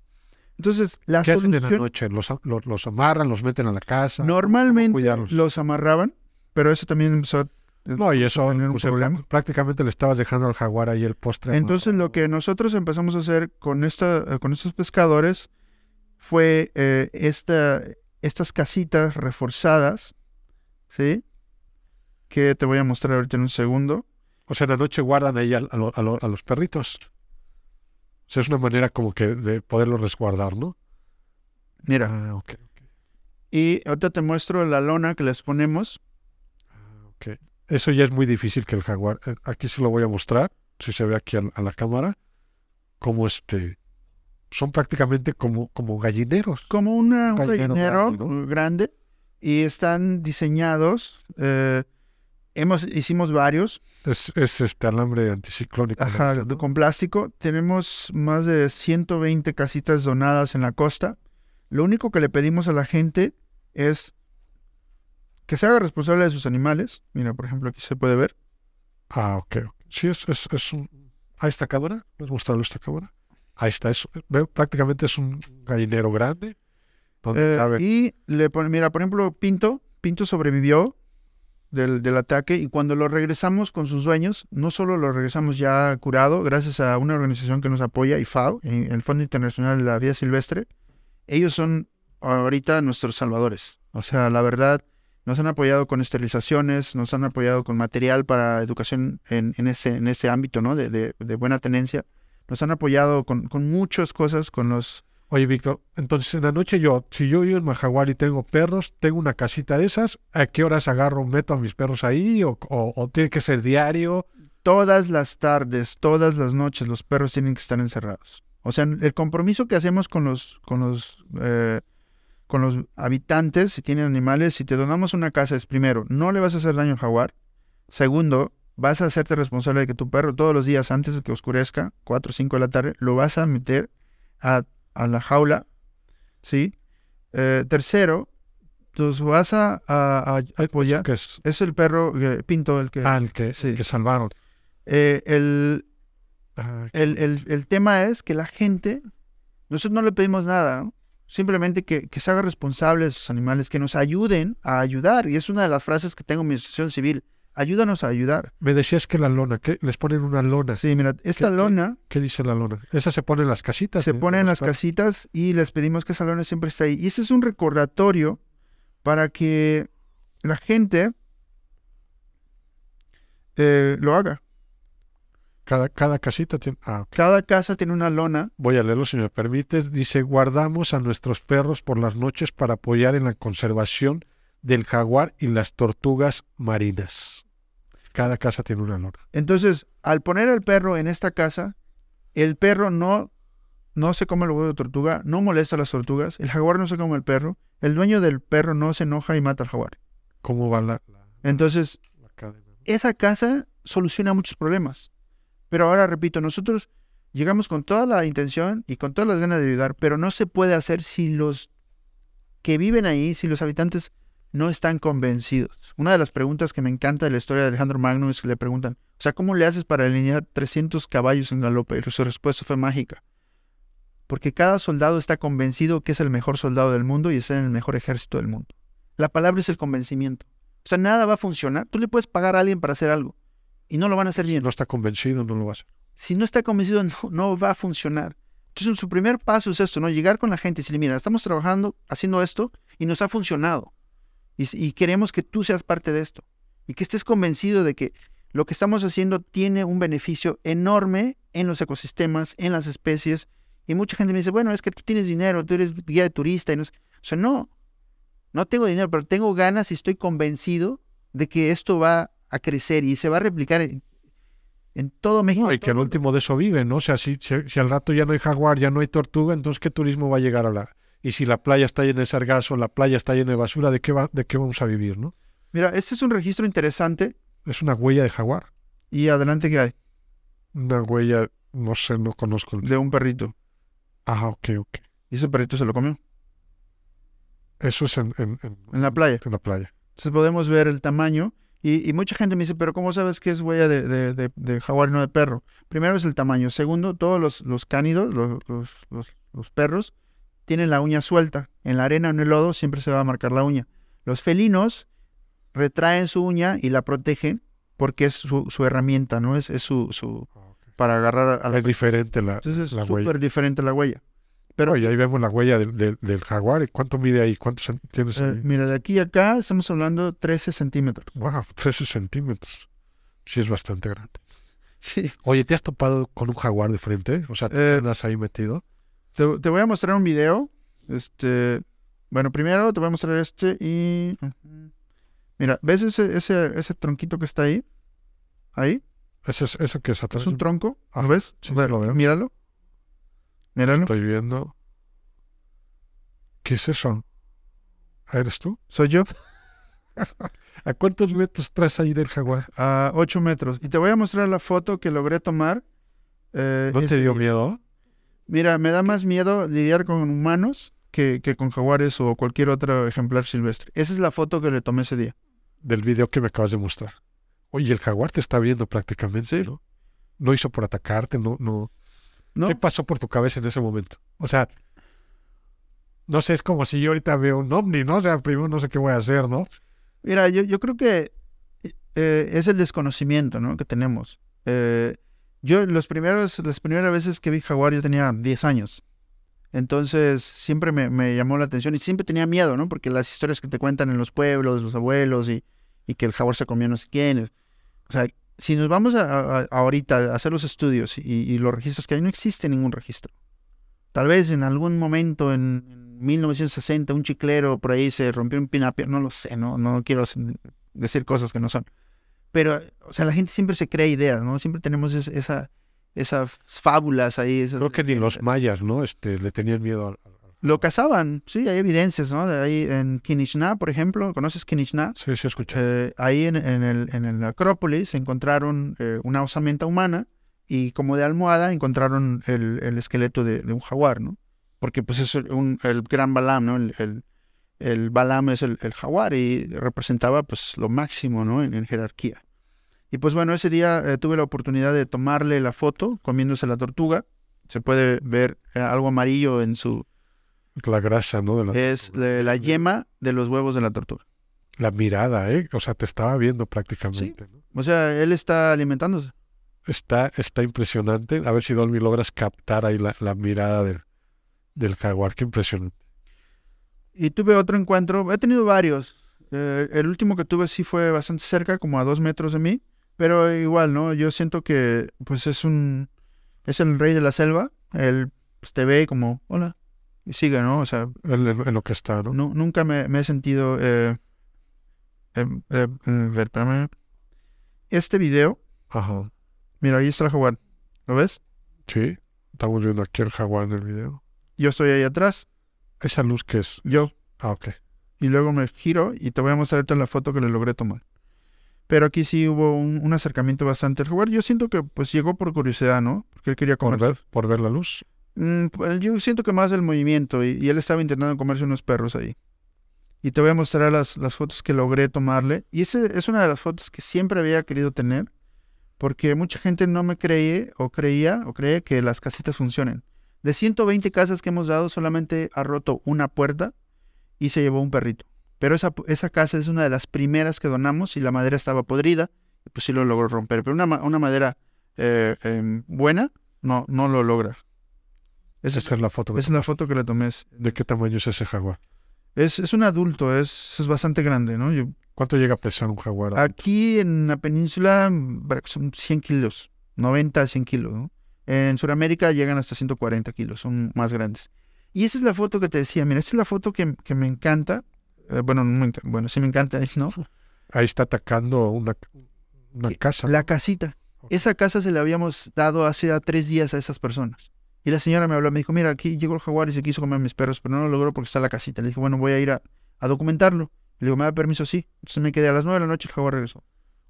Entonces, la ¿Qué hacen en la noche? ¿Los, a- los, los amarran, los meten a la casa? Normalmente los amarraban, pero eso también empezó a- No, y eso pues, prácticamente le estabas dejando al jaguar ahí el postre. Entonces lo que nosotros empezamos a hacer con, esta, eh, con estos pescadores fue eh, esta, estas casitas reforzadas, ¿sí? Que te voy a mostrar ahorita en un segundo. O sea, en la noche guardan ahí a, lo- a lo- a los perritos. O sea, es una manera como que de poderlos resguardar, ¿no? Mira, Ah, ok. y ahorita te muestro la lona que les ponemos. ok. Eso ya es muy difícil que el jaguar. eh, Aquí se lo voy a mostrar, si se ve aquí a, a la cámara, como este. Son prácticamente como, como gallineros. como una, un Gallinero grande, grande, y están diseñados. eh, hemos, hicimos varios Es, es este alambre anticiclónico. ajá, con plástico. Tenemos más de 120 casitas donadas en la costa. Lo único que le pedimos a la gente es que se haga responsable de sus animales. Mira, por ejemplo, aquí se puede ver. Ah, ok. Sí, es, es, es un... Ahí está cámara. ¿Me has mostrado esta cámara? Ahí está. Es, prácticamente es un gallinero grande. Donde Eh, y le pone, mira, por ejemplo, Pinto, Pinto sobrevivió del, del ataque y cuando lo regresamos con sus dueños, no solo lo regresamos ya curado, gracias a una organización que nos apoya, IFAO, el Fondo Internacional de la Vida Silvestre, ellos son ahorita nuestros salvadores. O sea, la verdad, nos han apoyado con esterilizaciones, nos han apoyado con material para educación en, en ese, en ese ámbito, ¿no? De, de- de buena tenencia. Nos han apoyado con, con muchas cosas, con los Oye, Víctor, entonces en la noche yo, si yo vivo en Majagual y tengo perros, tengo una casita de esas, ¿a qué horas agarro, meto a mis perros ahí? ¿O, o- o tiene que ser diario? todas las tardes, todas las noches, los perros tienen que estar encerrados. O sea, el compromiso que hacemos con los, con los, eh, con los habitantes, si tienen animales, si te donamos una casa, es primero, no le vas a hacer daño al jaguar. Segundo, vas a hacerte responsable de que tu perro todos los días antes de que oscurezca, 4 o 5 de la tarde, lo vas a meter a, a la jaula, ¿sí? Eh, tercero, entonces vas a, a- a apoyar. Que es, Es el perro eh, Pinto el que... ah, el que, Sí. el que salvaron. eh, el, Ah, el, el- el tema es que la gente, nosotros no le pedimos nada, ¿no? simplemente que, que se haga responsable de sus animales, que nos ayuden a ayudar. Y es una de las frases que tengo en mi asociación civil. Ayúdanos a ayudar. me decías que la lona, que les ponen una lona. Sí, mira, esta ¿Qué- lona ¿Qué dice la lona? Esa se pone en las casitas. se de- pone en las casitas y les pedimos que esa lona siempre esté ahí. Y ese es un recordatorio para que la gente eh, lo haga. Cada, cada casita tiene... Ah. Cada casa tiene una lona Voy a leerlo si me permites. Dice, guardamos a nuestros perros por las noches para apoyar en la conservación del jaguar y las tortugas marinas. Cada casa tiene una lona. Entonces, al poner al perro en esta casa, el perro no, no se come el huevo de tortuga, no molesta a las tortugas, el jaguar no se come el perro, el dueño del perro no se enoja y mata al jaguar. ¿Cómo va la, Entonces, esa casa soluciona muchos problemas. Pero ahora, repito, nosotros llegamos con toda la intención y con todas las ganas de ayudar, pero no se puede hacer si los que viven ahí, si los habitantes no están convencidos. Una de las preguntas que me encanta de la historia de Alejandro Magno es que le preguntan, o sea, ¿cómo le haces para alinear 300 caballos en galope? Y su respuesta fue mágica. Porque cada soldado está convencido que es el mejor soldado del mundo y en el mejor ejército del mundo. La palabra es el convencimiento. O sea, nada va a funcionar. Tú le puedes pagar a alguien para hacer algo y no lo van a hacer Si bien. no está convencido, no lo va a hacer. Si no está convencido, (laughs) no, no va a funcionar. Entonces, su primer paso es esto, ¿no? Llegar con la gente y decirle, mira, estamos trabajando, haciendo esto y nos ha funcionado. Y, y queremos que tú seas parte de esto. Y que estés convencido de que lo que estamos haciendo tiene un beneficio enorme en los ecosistemas, en las especies. Y mucha gente me dice, bueno, es que tú tienes dinero, tú eres guía de turista. Y no sé". O sea, no, no tengo dinero, pero tengo ganas y estoy convencido de que esto va a crecer y se va a replicar en, en todo México. No, y que al último de eso vive, ¿no? O sea, si, si, si al rato ya no hay jaguar, ya no hay tortuga, entonces ¿qué turismo va a llegar a la...? Y si la playa está llena de sargazo, la playa está llena de basura, ¿de qué, va, de qué vamos a vivir, no? Mira, este es un registro interesante. Es una huella de jaguar. Y adelante que hay, Una huella, no sé, no conozco. el- de un perrito. Ah, ok, ok. Y ese perrito se lo comió Eso es en, en, en- en la playa. en la playa. Entonces podemos ver el tamaño. Y, y mucha gente me dice, pero ¿cómo sabes que es huella de, de, de- de jaguar y no de perro? Primero es el tamaño. Segundo, todos los, los cánidos, los- los- los perros, tienen la uña suelta. En la arena o en el lodo siempre se va a marcar la uña. Los felinos retraen su uña y la protegen porque es su, su herramienta, ¿no? Es, es su, su... para agarrar a la... Es diferente la, Entonces la es huella. súper diferente la huella. Pero Oye, ahí vemos la huella del, del, del jaguar. ¿Y ¿Cuánto mide ahí? ¿Cuántos tienes Eh, ahí? mira, de aquí a acá estamos hablando 13 centímetros. Wow, 13 centímetros. Sí, es bastante grande. Sí. Oye, ¿te has topado con un jaguar de frente? O sea, ¿te Eh, andas ahí metido? Te, te voy a mostrar un video. Este, bueno, primero te voy a mostrar este y... Mira, ¿ves ese, ese, ese tronquito que está ahí? Ahí. ¿Ese es, ¿Eso que es atrás? Es un tronco. Ah, ¿Lo ves? sí, lo veo. Míralo. Míralo. Estoy viendo. ¿Qué es eso? ¿Ah, ¿Eres tú? Soy yo. (laughs) ¿A cuántos metros traes ahí del jaguar? A 8 metros. Y te voy a mostrar la foto que logré tomar. Eh, ¿No te ese dio miedo? Mira, me da más miedo lidiar con humanos que, que con jaguares o cualquier otro ejemplar silvestre. Esa es la foto que le tomé ese día. Del video que me acabas de mostrar. Oye, el jaguar te está viendo prácticamente, ¿no? No hizo por atacarte, no, no. ¿No? ¿Qué pasó por tu cabeza en ese momento? O sea, no sé, es como si yo ahorita veo un ovni, ¿no? O sea, primero no sé qué voy a hacer, ¿no? Mira, yo, yo creo que eh, es el desconocimiento, ¿no? Que tenemos. Eh, yo los primeros, las primeras veces que vi jaguar yo tenía 10 años. Entonces siempre me, me llamó la atención y siempre tenía miedo, ¿no? Porque las historias que te cuentan en los pueblos, los abuelos y, y que el jaguar se comió no sé quién. O sea, si nos vamos a, ahorita a hacer los estudios y, los registros que hay, no existe ningún registro. Tal vez en algún momento en, en 1960 un chiclero por ahí se rompió un pinapier, no lo sé, no, no quiero decir cosas que no son. Pero, o sea, la gente siempre se crea ideas, ¿no? Siempre tenemos es- esa, esas fábulas ahí. esas- Creo que ni los mayas, ¿no? Este, le tenían miedo al... Lo cazaban, sí, hay evidencias, ¿no? De ahí en Kinishna, por ejemplo, ¿conoces Kinishna? Sí, sí, escuché. Eh, ahí en, en el, en el Acrópolis encontraron eh, una osamenta humana y como de almohada encontraron el, el esqueleto de, de un jaguar, ¿no? Porque pues es un, el gran Balam, ¿no? El, el, el Balam es el, el jaguar y representaba pues lo máximo, ¿no? En, en jerarquía. Y pues bueno, ese día eh, tuve la oportunidad de tomarle la foto comiéndose la tortuga. Se puede ver eh, algo amarillo en su... La grasa, ¿no? De la, Es de la yema de los huevos de la tortuga. la mirada, ¿eh? O sea, te estaba viendo prácticamente. ¿no? O sea, él está alimentándose. Está, está impresionante. A ver si Dolby logras captar ahí la, la mirada del, del jaguar. Qué impresionante. Y tuve otro encuentro, he tenido varios. Eh, el último que tuve sí fue bastante cerca, como a dos metros de mí, pero igual, ¿no? Yo siento que pues es un, es el rey de la selva, él pues, te ve como, hola, y sigue, ¿no? O sea, En, lo que está, ¿no? nu- nunca me, me he sentido, eh, em, eh, eh, a ver, espérame. Este video, Ajá. mira, ahí está el jaguar, ¿lo ves? Sí. Estamos viendo aquí el jaguar en el video. Yo estoy ahí atrás, Esa luz que es. yo, Ah, ok. y luego me giro y te voy a mostrar ahorita la foto que le logré tomar. Pero aquí sí hubo un, un acercamiento bastante al jugar. Yo siento que pues llegó por curiosidad, ¿no? Porque él quería Por comer. ver, por ver la luz. Mm, pues, yo siento que más el movimiento y, y él estaba intentando comerse unos perros ahí. Y te voy a mostrar las, las fotos que logré tomarle. Y esa es una de las fotos que siempre había querido tener. Porque mucha gente no me cree o creía o cree que las casitas funcionen. De 120 casas que hemos dado, solamente ha roto una puerta y se llevó un perrito. Pero esa, esa casa es una de las primeras que donamos y la madera estaba podrida. Pues sí lo logró romper. Pero una, ma- una madera eh, em, buena no, no lo logra. Esa Esa es la foto. que esa es la foto que le tomé. ¿De qué tamaño es ese jaguar? es, es un adulto, es, es bastante grande, ¿no? Yo- ¿Cuánto llega a pesar un jaguar? aquí en la península mm, son 100 kilos, 90 a 100 kilos, ¿no? En Sudamérica llegan hasta 140 kilos, son más grandes. Y esa es la foto que te decía, mira, esta es la foto que, que me encanta. Eh, bueno, no me enca- bueno, sí me encanta, (laughs) ¿no? Ahí está atacando una, una casa. La casita. Esa casa se la habíamos dado hace tres días a esas personas. Y la señora me habló, me dijo, mira, aquí llegó el jaguar y se quiso comer mis perros, pero no lo logró porque está la casita. Le dije, bueno, voy a ir a, a documentarlo. Le digo, ¿me da permiso? Sí. Entonces me quedé a las nueve de la noche, el jaguar regresó.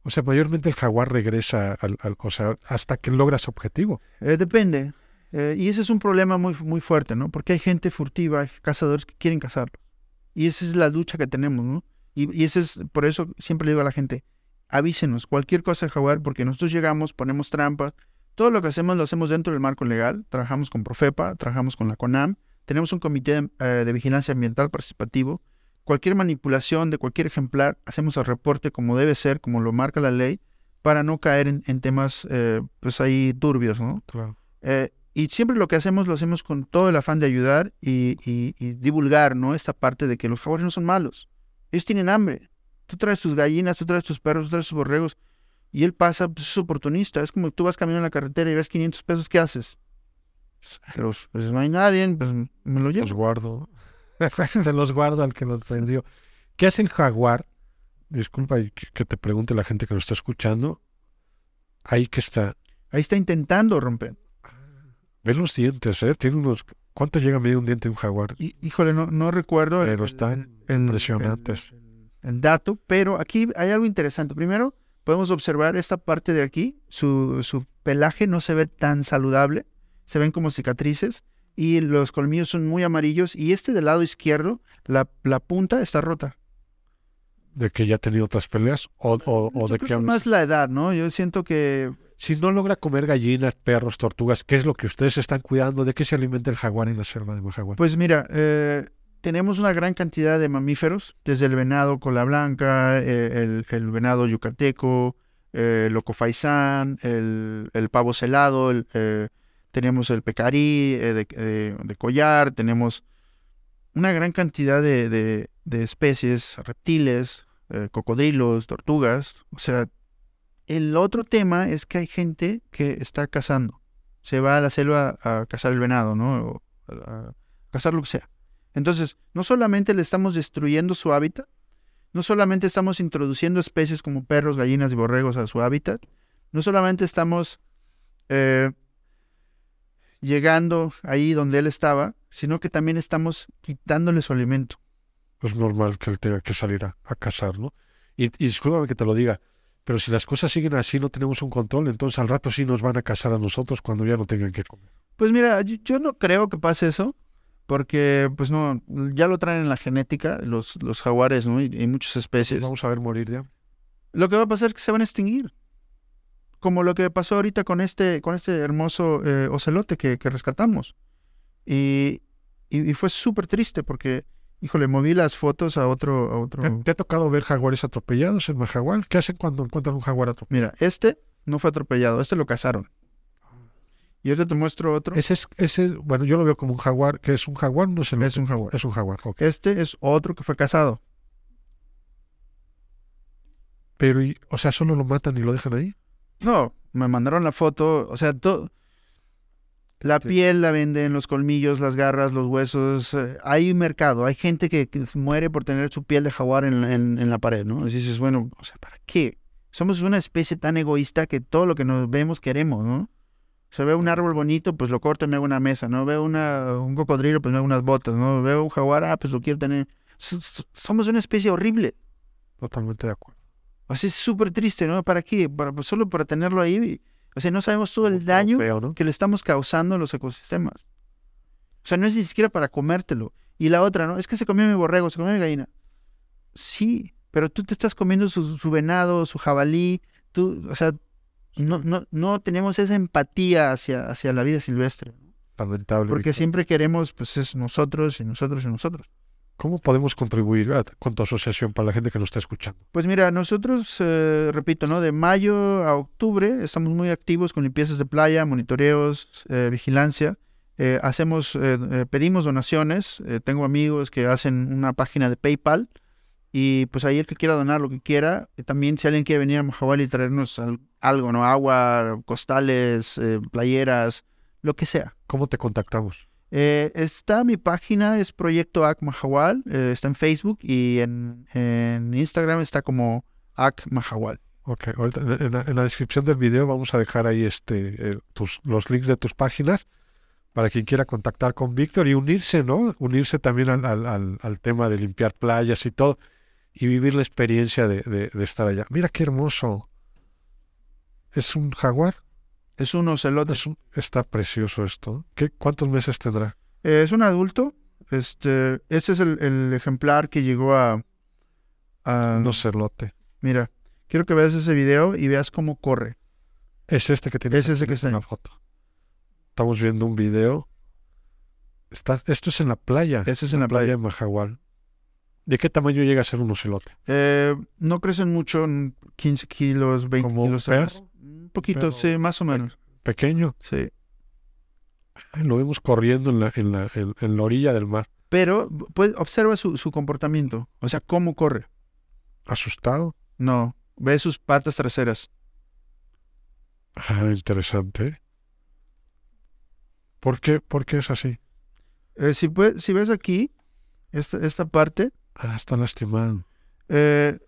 O sea, mayormente el jaguar regresa al, o sea, hasta que logra su objetivo. Eh, depende. Eh, y ese es un problema muy, muy fuerte, ¿no? Porque hay gente furtiva, hay cazadores que quieren cazarlo. Y esa es la lucha que tenemos, ¿no? Y, y ese es, por eso siempre le digo a la gente, avísenos, cualquier cosa de jaguar, porque nosotros llegamos, ponemos trampas, todo lo que hacemos lo hacemos dentro del marco legal, trabajamos con Profepa, trabajamos con la CONAM, tenemos un comité eh, de vigilancia ambiental participativo, cualquier manipulación de cualquier ejemplar, hacemos el reporte como debe ser, como lo marca la ley, para no caer en, en temas, eh, pues ahí turbios, ¿no? Claro. Eh, y siempre lo que hacemos lo hacemos con todo el afán de ayudar y, y- y divulgar, ¿no? Esta parte de que los jaguares no son malos. Ellos tienen hambre. Tú traes tus gallinas, tú traes tus perros, tú traes tus borregos. Y él pasa, pues es oportunista. Es como tú vas caminando en la carretera y ves 500 pesos, ¿qué haces? Los, pues no hay nadie, pues me lo llevo. Los guardo. (laughs) Se los guardo al que los vendió. ¿Qué hace el jaguar? Disculpa que te pregunte la gente que nos está escuchando. Ahí que está. Ahí está intentando romper. Ve los dientes, ¿eh? Tiene unos. ¿Cuánto llega a medir un diente de un jaguar? Y, híjole, no, no recuerdo el- Pero el- están el- impresionantes. el- el dato, pero aquí hay algo interesante. Primero, podemos observar esta parte de aquí, su, su pelaje no se ve tan saludable, se ven como cicatrices. Y los colmillos son muy amarillos y este del lado izquierdo, la, la punta está rota. ¿De que ya ha tenido otras peleas? ¿O, o, de que aún- más la edad, ¿no? Yo siento que si no logra comer gallinas, perros, tortugas, ¿qué es lo que ustedes están cuidando? ¿De qué se alimenta el jaguar en la selva de Majagual? Pues mira, eh, tenemos una gran cantidad de mamíferos, desde el venado cola blanca, eh, el, el venado yucateco, eh, el loco faisán, el, el pavo celado, el, tenemos el pecarí eh, de, de- de collar, tenemos una gran cantidad de, de- especies, reptiles, eh, cocodrilos, tortugas. O sea, el otro tema es que hay gente que está cazando. Se va a la selva a cazar el venado, ¿no? O a- cazar lo que sea. Entonces, no solamente le estamos destruyendo su hábitat, no solamente estamos introduciendo especies como perros, gallinas y borregos a su hábitat, no solamente estamos eh, llegando ahí donde él estaba, sino que también estamos quitándole su alimento. Es normal que él tenga que salir a, a cazar, ¿no? Y, y discúlpame que te lo diga, pero si las cosas siguen así, no tenemos un control, entonces al rato sí nos van a cazar a nosotros cuando ya no tengan que comer. Pues mira, yo, yo no creo que pase eso, porque pues no, ya lo traen en la genética, los, los jaguares, ¿no? Y, y muchas especies. Vamos a ver morir hambre. Lo que va a pasar es que se van a extinguir. Como lo que pasó ahorita con este, con este hermoso eh, ocelote que, que rescatamos. Y, y, y fue súper triste porque, híjole, moví las fotos a otro, a otro. ¿Te, te ha tocado ver jaguares atropellados en Majagual? ¿Qué hacen cuando encuentran un jaguar atropellado? Mira, este no fue atropellado, este lo cazaron. Y ahorita te muestro otro. Ese es, ese, bueno, yo lo veo como un jaguar, que es un jaguar, no sé. Es un jaguar. Es un jaguar, ok. Este es otro que fue cazado. Pero, y- o sea, solo lo matan y lo dejan ahí. No, me mandaron la foto, o sea, todo. La Sí. piel la venden, los colmillos, las garras, los huesos. eh, hay un mercado, hay gente que, que muere por tener su piel de jaguar en, en- en la pared, ¿no? Y dices, bueno, o sea, ¿para qué? Somos una especie tan egoísta que todo lo que nos vemos queremos, ¿no? O sea, veo un árbol bonito, pues lo corto y me hago una mesa, ¿no? Veo una, un cocodrilo, pues me hago unas botas, ¿no? Veo un jaguar, ah, pues lo quiero tener. S- s- Somos una especie horrible. Totalmente de acuerdo. O sea, es súper triste, ¿no? ¿Para qué? Para, pues, solo para tenerlo ahí. O sea, no sabemos todo el daño Feo, ¿no? que le estamos causando a los ecosistemas. O sea, no es ni siquiera para comértelo. Y la otra, ¿no? Es que se comió mi borrego, se comió mi gallina. Sí, pero tú te estás comiendo su, su venado, su jabalí. Tú, o sea, no, no, no tenemos esa empatía hacia, hacia la vida silvestre. Lamentable. Porque siempre queremos, pues, es nosotros y nosotros y nosotros. ¿Cómo podemos contribuir con tu asociación para la gente que nos está escuchando? Pues mira, nosotros, eh, repito, ¿no? De mayo a octubre estamos muy activos con limpiezas de playa, monitoreos, eh, vigilancia. Eh, hacemos, eh, pedimos donaciones. Tengo amigos que hacen una página de PayPal y pues ahí el que quiera donar lo que quiera. También si alguien quiere venir a Mahahual y traernos al- algo, ¿no? Agua, costales, playeras, lo que sea. ¿Cómo te contactamos? Eh, está mi página, es Proyecto AC Mahahual, eh, está en Facebook y en, en Instagram está como AC Mahahual. Ok, ahorita en, la, en la descripción del video vamos a dejar ahí este eh, tus, los links de tus páginas para quien quiera contactar con Víctor y unirse, ¿no? Unirse también al, al- al- tema de limpiar playas y todo y vivir la experiencia de- de estar allá. Mira qué hermoso. ¿Es un jaguar? Es un ocelote. Es un- está precioso esto. ¿Qué, ¿Cuántos meses tendrá? Eh, es un adulto. Este, este es el, el ejemplar que llegó a, a- No celote. Mira, quiero que veas ese video y veas cómo corre. Es este que tiene Es ese que está en la foto. Estamos viendo un video. Está, esto es en la playa. Ese es en la playa playa. de Majagual. ¿De qué tamaño llega a ser un ocelote? Eh, no crecen mucho, en 15 kilos, 20 ¿Como un kilos. perro? Un poquito, sí, más o menos. Pequeño. Sí. Ay, Lo vemos corriendo en la, en la, en- en la orilla del mar. Pero pues, observa su, su comportamiento. O sea, cómo corre. Asustado. No, ve sus patas traseras. Ah, interesante. ¿Por qué, ¿Por qué es así? Eh, si, pue- si ves aquí, esta, esta parte, Ah, está lastimado. eh,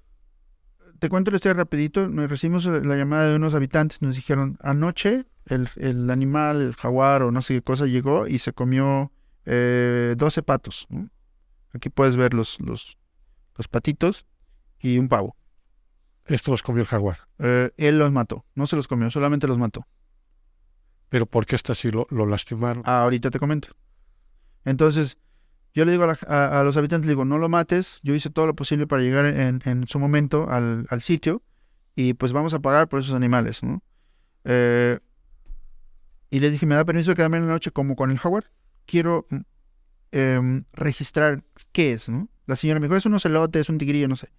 te cuento la historia rapidito. Nos recibimos la la llamada de unos habitantes. Nos dijeron, anoche el, el animal, el jaguar o no sé qué cosa, llegó y se comió eh, 12 patos. ¿no? Aquí puedes ver los, los, los patitos y un pavo. Esto los comió el jaguar. Eh, él los mató. No se los comió, solamente los mató. Pero ¿por qué está así? Lo, lo lastimaron. Ah, ahorita te comento. Entonces, yo le digo a, la- a- los habitantes, digo, no lo mates, yo hice todo lo posible para llegar en, su momento al, sitio y pues vamos a pagar por esos animales, ¿no? Eh, y les dije, ¿me da permiso de quedarme en la noche como con el jaguar? Quiero em, registrar qué es, ¿no? La señora me dijo, es un ocelote, es un tigrillo, no sé.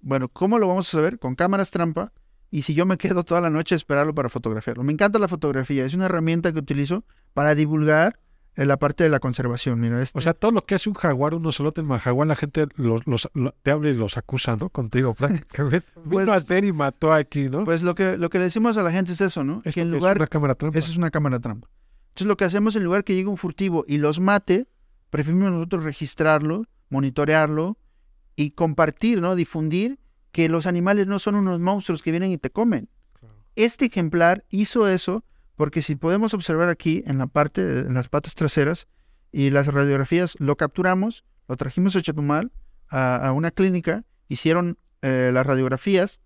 Bueno, ¿cómo lo vamos a saber? Con cámaras trampa. Y si yo me quedo toda la noche a esperarlo para fotografiarlo. Me encanta la fotografía. Es una herramienta que utilizo para divulgar eh, la parte de la conservación. Mira, este- O sea, todo lo que hace un jaguar, un ocelote en Majagual, la gente los, los- lo- te habla y los acusa, ¿no? Contigo, (laughs) prácticamente. (laughs) Pues- Vino a hacer y mató aquí, ¿no? pues lo que, lo que le decimos a la gente es eso, ¿no? Esto que en es lugar... una cámara trampa. Eso es una cámara trampa. Entonces lo que hacemos en lugar que llegue un furtivo y los mate, preferimos nosotros registrarlo, monitorearlo y compartir, ¿no? Difundir que los animales no son unos monstruos que vienen y te comen. Claro. Este ejemplar hizo eso porque si podemos observar aquí en la parte, en las patas traseras y las radiografías, lo capturamos, lo trajimos a Chetumal, a, una clínica, hicieron eh, las radiografías,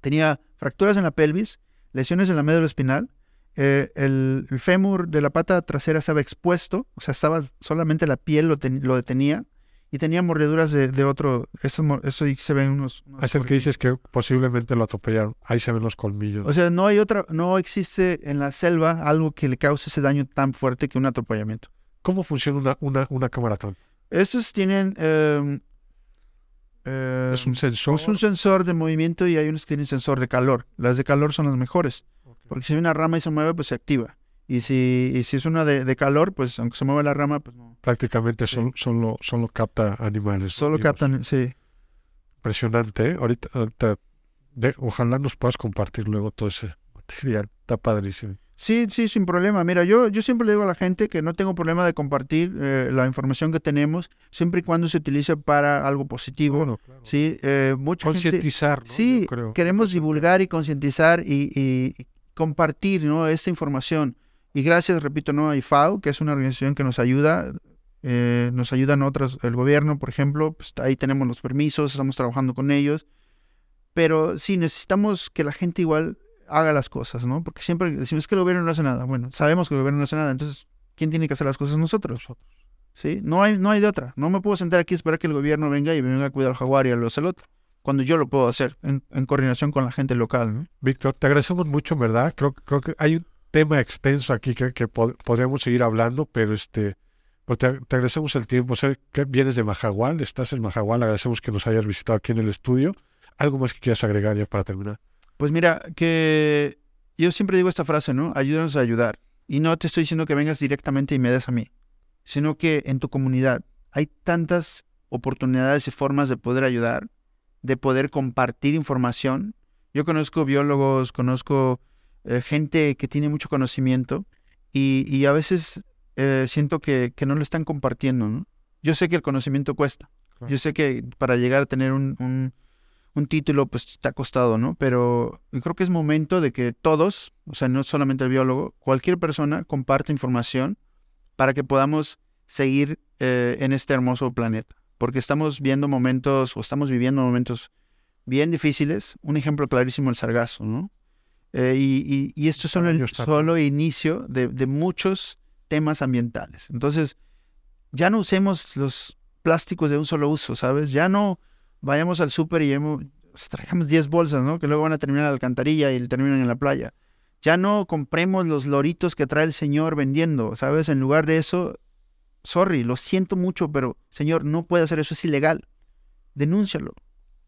tenía fracturas en la pelvis, lesiones en la médula espinal, eh, el, fémur de la pata trasera estaba expuesto, o sea, estaba solamente la piel lo detenía y tenía mordeduras de, de otro, eso, eso ahí se ven unos... unos Es el que dices que posiblemente lo atropellaron. Ahí se ven los colmillos. O sea, no hay otra, no existe en la selva algo que le cause ese daño tan fuerte que un atropellamiento. ¿Cómo funciona una, una, una cámara trampa? Estos tienen eh, eh, es un sensor. es un sensor de movimiento y hay unos que tienen sensor de calor. Las de calor son las mejores, porque si hay una rama y se mueve, pues se activa. Y si, y si es una de, de calor, pues aunque se mueva la rama, pues no. Prácticamente Sí. solo, solo, solo capta animales. Solo vivos. captan, sí. Impresionante, ¿eh? Ahorita, ahorita de- ojalá nos puedas compartir luego todo ese material. Está padrísimo. Sí, sí, sin problema. Mira, yo, yo siempre le digo a la gente que no tengo problema de compartir eh, la información que tenemos, siempre y cuando se utilice para algo positivo. Bueno, claro. Sí, eh, mucha gente... Concientizar, ¿no? Sí, creo. queremos divulgar y concientizar y compartir ¿no? esta información. Y gracias, repito, ¿no? a IFAO, que es una organización que nos ayuda, eh, nos ayudan otras, el gobierno, por ejemplo, pues ahí tenemos los permisos, estamos trabajando con ellos. Pero sí, necesitamos que la gente igual haga las cosas, ¿no? Porque siempre decimos "Es que el gobierno no hace nada. Bueno, sabemos que el gobierno no hace nada, entonces, ¿quién tiene que hacer las cosas? Nosotros. ¿Sí? No hay, no hay de otra. No me puedo sentar aquí y esperar que el gobierno venga y venga a cuidar al jaguar y al ocelote cuando yo lo puedo hacer en, en coordinación con la gente local. ¿no? Víctor, te agradecemos mucho, ¿verdad? Creo, creo que hay un tema extenso aquí que, que pod- podríamos seguir hablando, pero este, pues te, agradecemos el tiempo. Que vienes de Majagual, estás en Majagual, agradecemos que nos hayas visitado aquí en el estudio. ¿Algo más que quieras agregar ya para terminar? Pues mira, que yo siempre digo esta frase, ¿no? Ayúdanos a ayudar. Y no te estoy diciendo que vengas directamente y me des a mí, sino que en tu comunidad hay tantas oportunidades y formas de poder ayudar, de poder compartir información. Yo conozco biólogos, conozco eh, gente que tiene mucho conocimiento y, y a veces eh, siento que, que no lo están compartiendo, ¿no? Yo sé que el conocimiento cuesta. Claro. Yo sé que para llegar a tener un, un- un título, pues está costado, ¿no? Pero yo creo que es momento de que todos, o sea, no solamente el biólogo, cualquier persona comparte información para que podamos seguir eh, en este hermoso planeta. Porque estamos viendo momentos, o estamos viviendo momentos bien difíciles. Un ejemplo clarísimo, el sargazo, ¿no? Eh, y, y- y esto es solo el solo inicio de, de muchos temas ambientales. Entonces, ya no usemos los plásticos de un solo uso, ¿sabes? Ya no vayamos al súper y llevemos- traigamos 10 bolsas, ¿no? Que luego van a terminar en la alcantarilla y terminan en la playa. Ya no compremos los loritos que trae el señor vendiendo, ¿sabes? En lugar de eso, sorry, lo siento mucho, pero señor, no puede hacer eso, es ilegal. Denúncialo.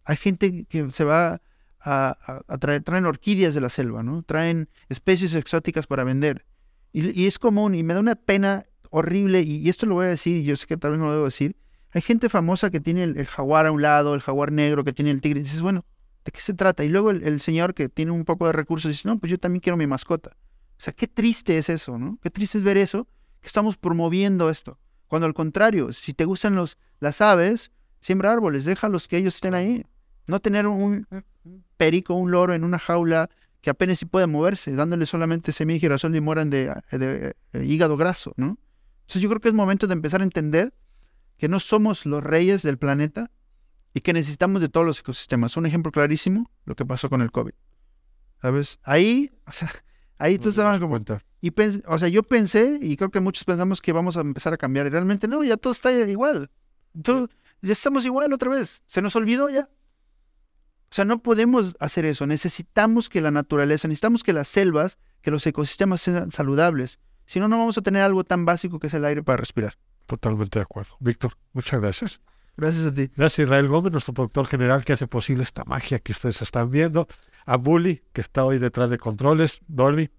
Hay gente que se va a, traen orquídeas de la selva, ¿no? Traen especies exóticas para vender. Y, es común, y me da una pena horrible, y, esto lo voy a decir, y yo sé que tal vez no lo debo decir. Hay gente famosa que tiene el, jaguar a un lado, el jaguar negro que tiene el tigre, y dices, bueno, ¿de qué se trata? Y luego el, el señor que tiene un poco de recursos dice, no, pues yo también quiero mi mascota. O sea, qué triste es eso, ¿no? Qué triste es ver eso, que estamos promoviendo esto. Cuando al contrario, si te gustan los, las aves, siembra árboles, déjalos que ellos estén ahí. No tener un, un perico, un loro en una jaula que apenas si puede moverse, dándole solamente semilla y girasol y mueran de, de, de hígado graso, ¿no? Entonces yo creo que es momento de empezar a entender que no somos los reyes del planeta y que necesitamos de todos los ecosistemas. Un ejemplo clarísimo, lo que pasó con el COVID. ¿Sabes? Ahí, o sea, (laughs) Ahí tú Nos estabas como... cuenta. Y o sea, yo pensé, y creo que muchos pensamos que vamos a empezar a cambiar, y realmente no, ya todo está igual. Todo- ya estamos igual otra vez. Se nos olvidó ya. O sea, no podemos hacer eso. Necesitamos que la naturaleza, necesitamos que las selvas, que los ecosistemas sean saludables. Si no, no vamos a tener algo tan básico que es el aire para respirar. Totalmente de acuerdo. Víctor, muchas gracias. Gracias a ti. Gracias Israel Gómez, nuestro productor general, que hace posible esta magia que ustedes están viendo. A Bully, que está hoy detrás de controles. Dolby,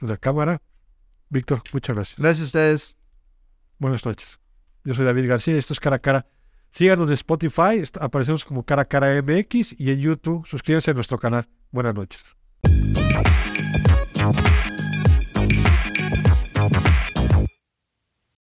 de la cámara. Víctor, muchas gracias. Gracias a ustedes. Buenas noches. Yo soy David García y esto es Cara a Cara. Síganos en Spotify, aparecemos como Cara Cara MX y en YouTube. Suscríbanse a nuestro canal. Buenas noches.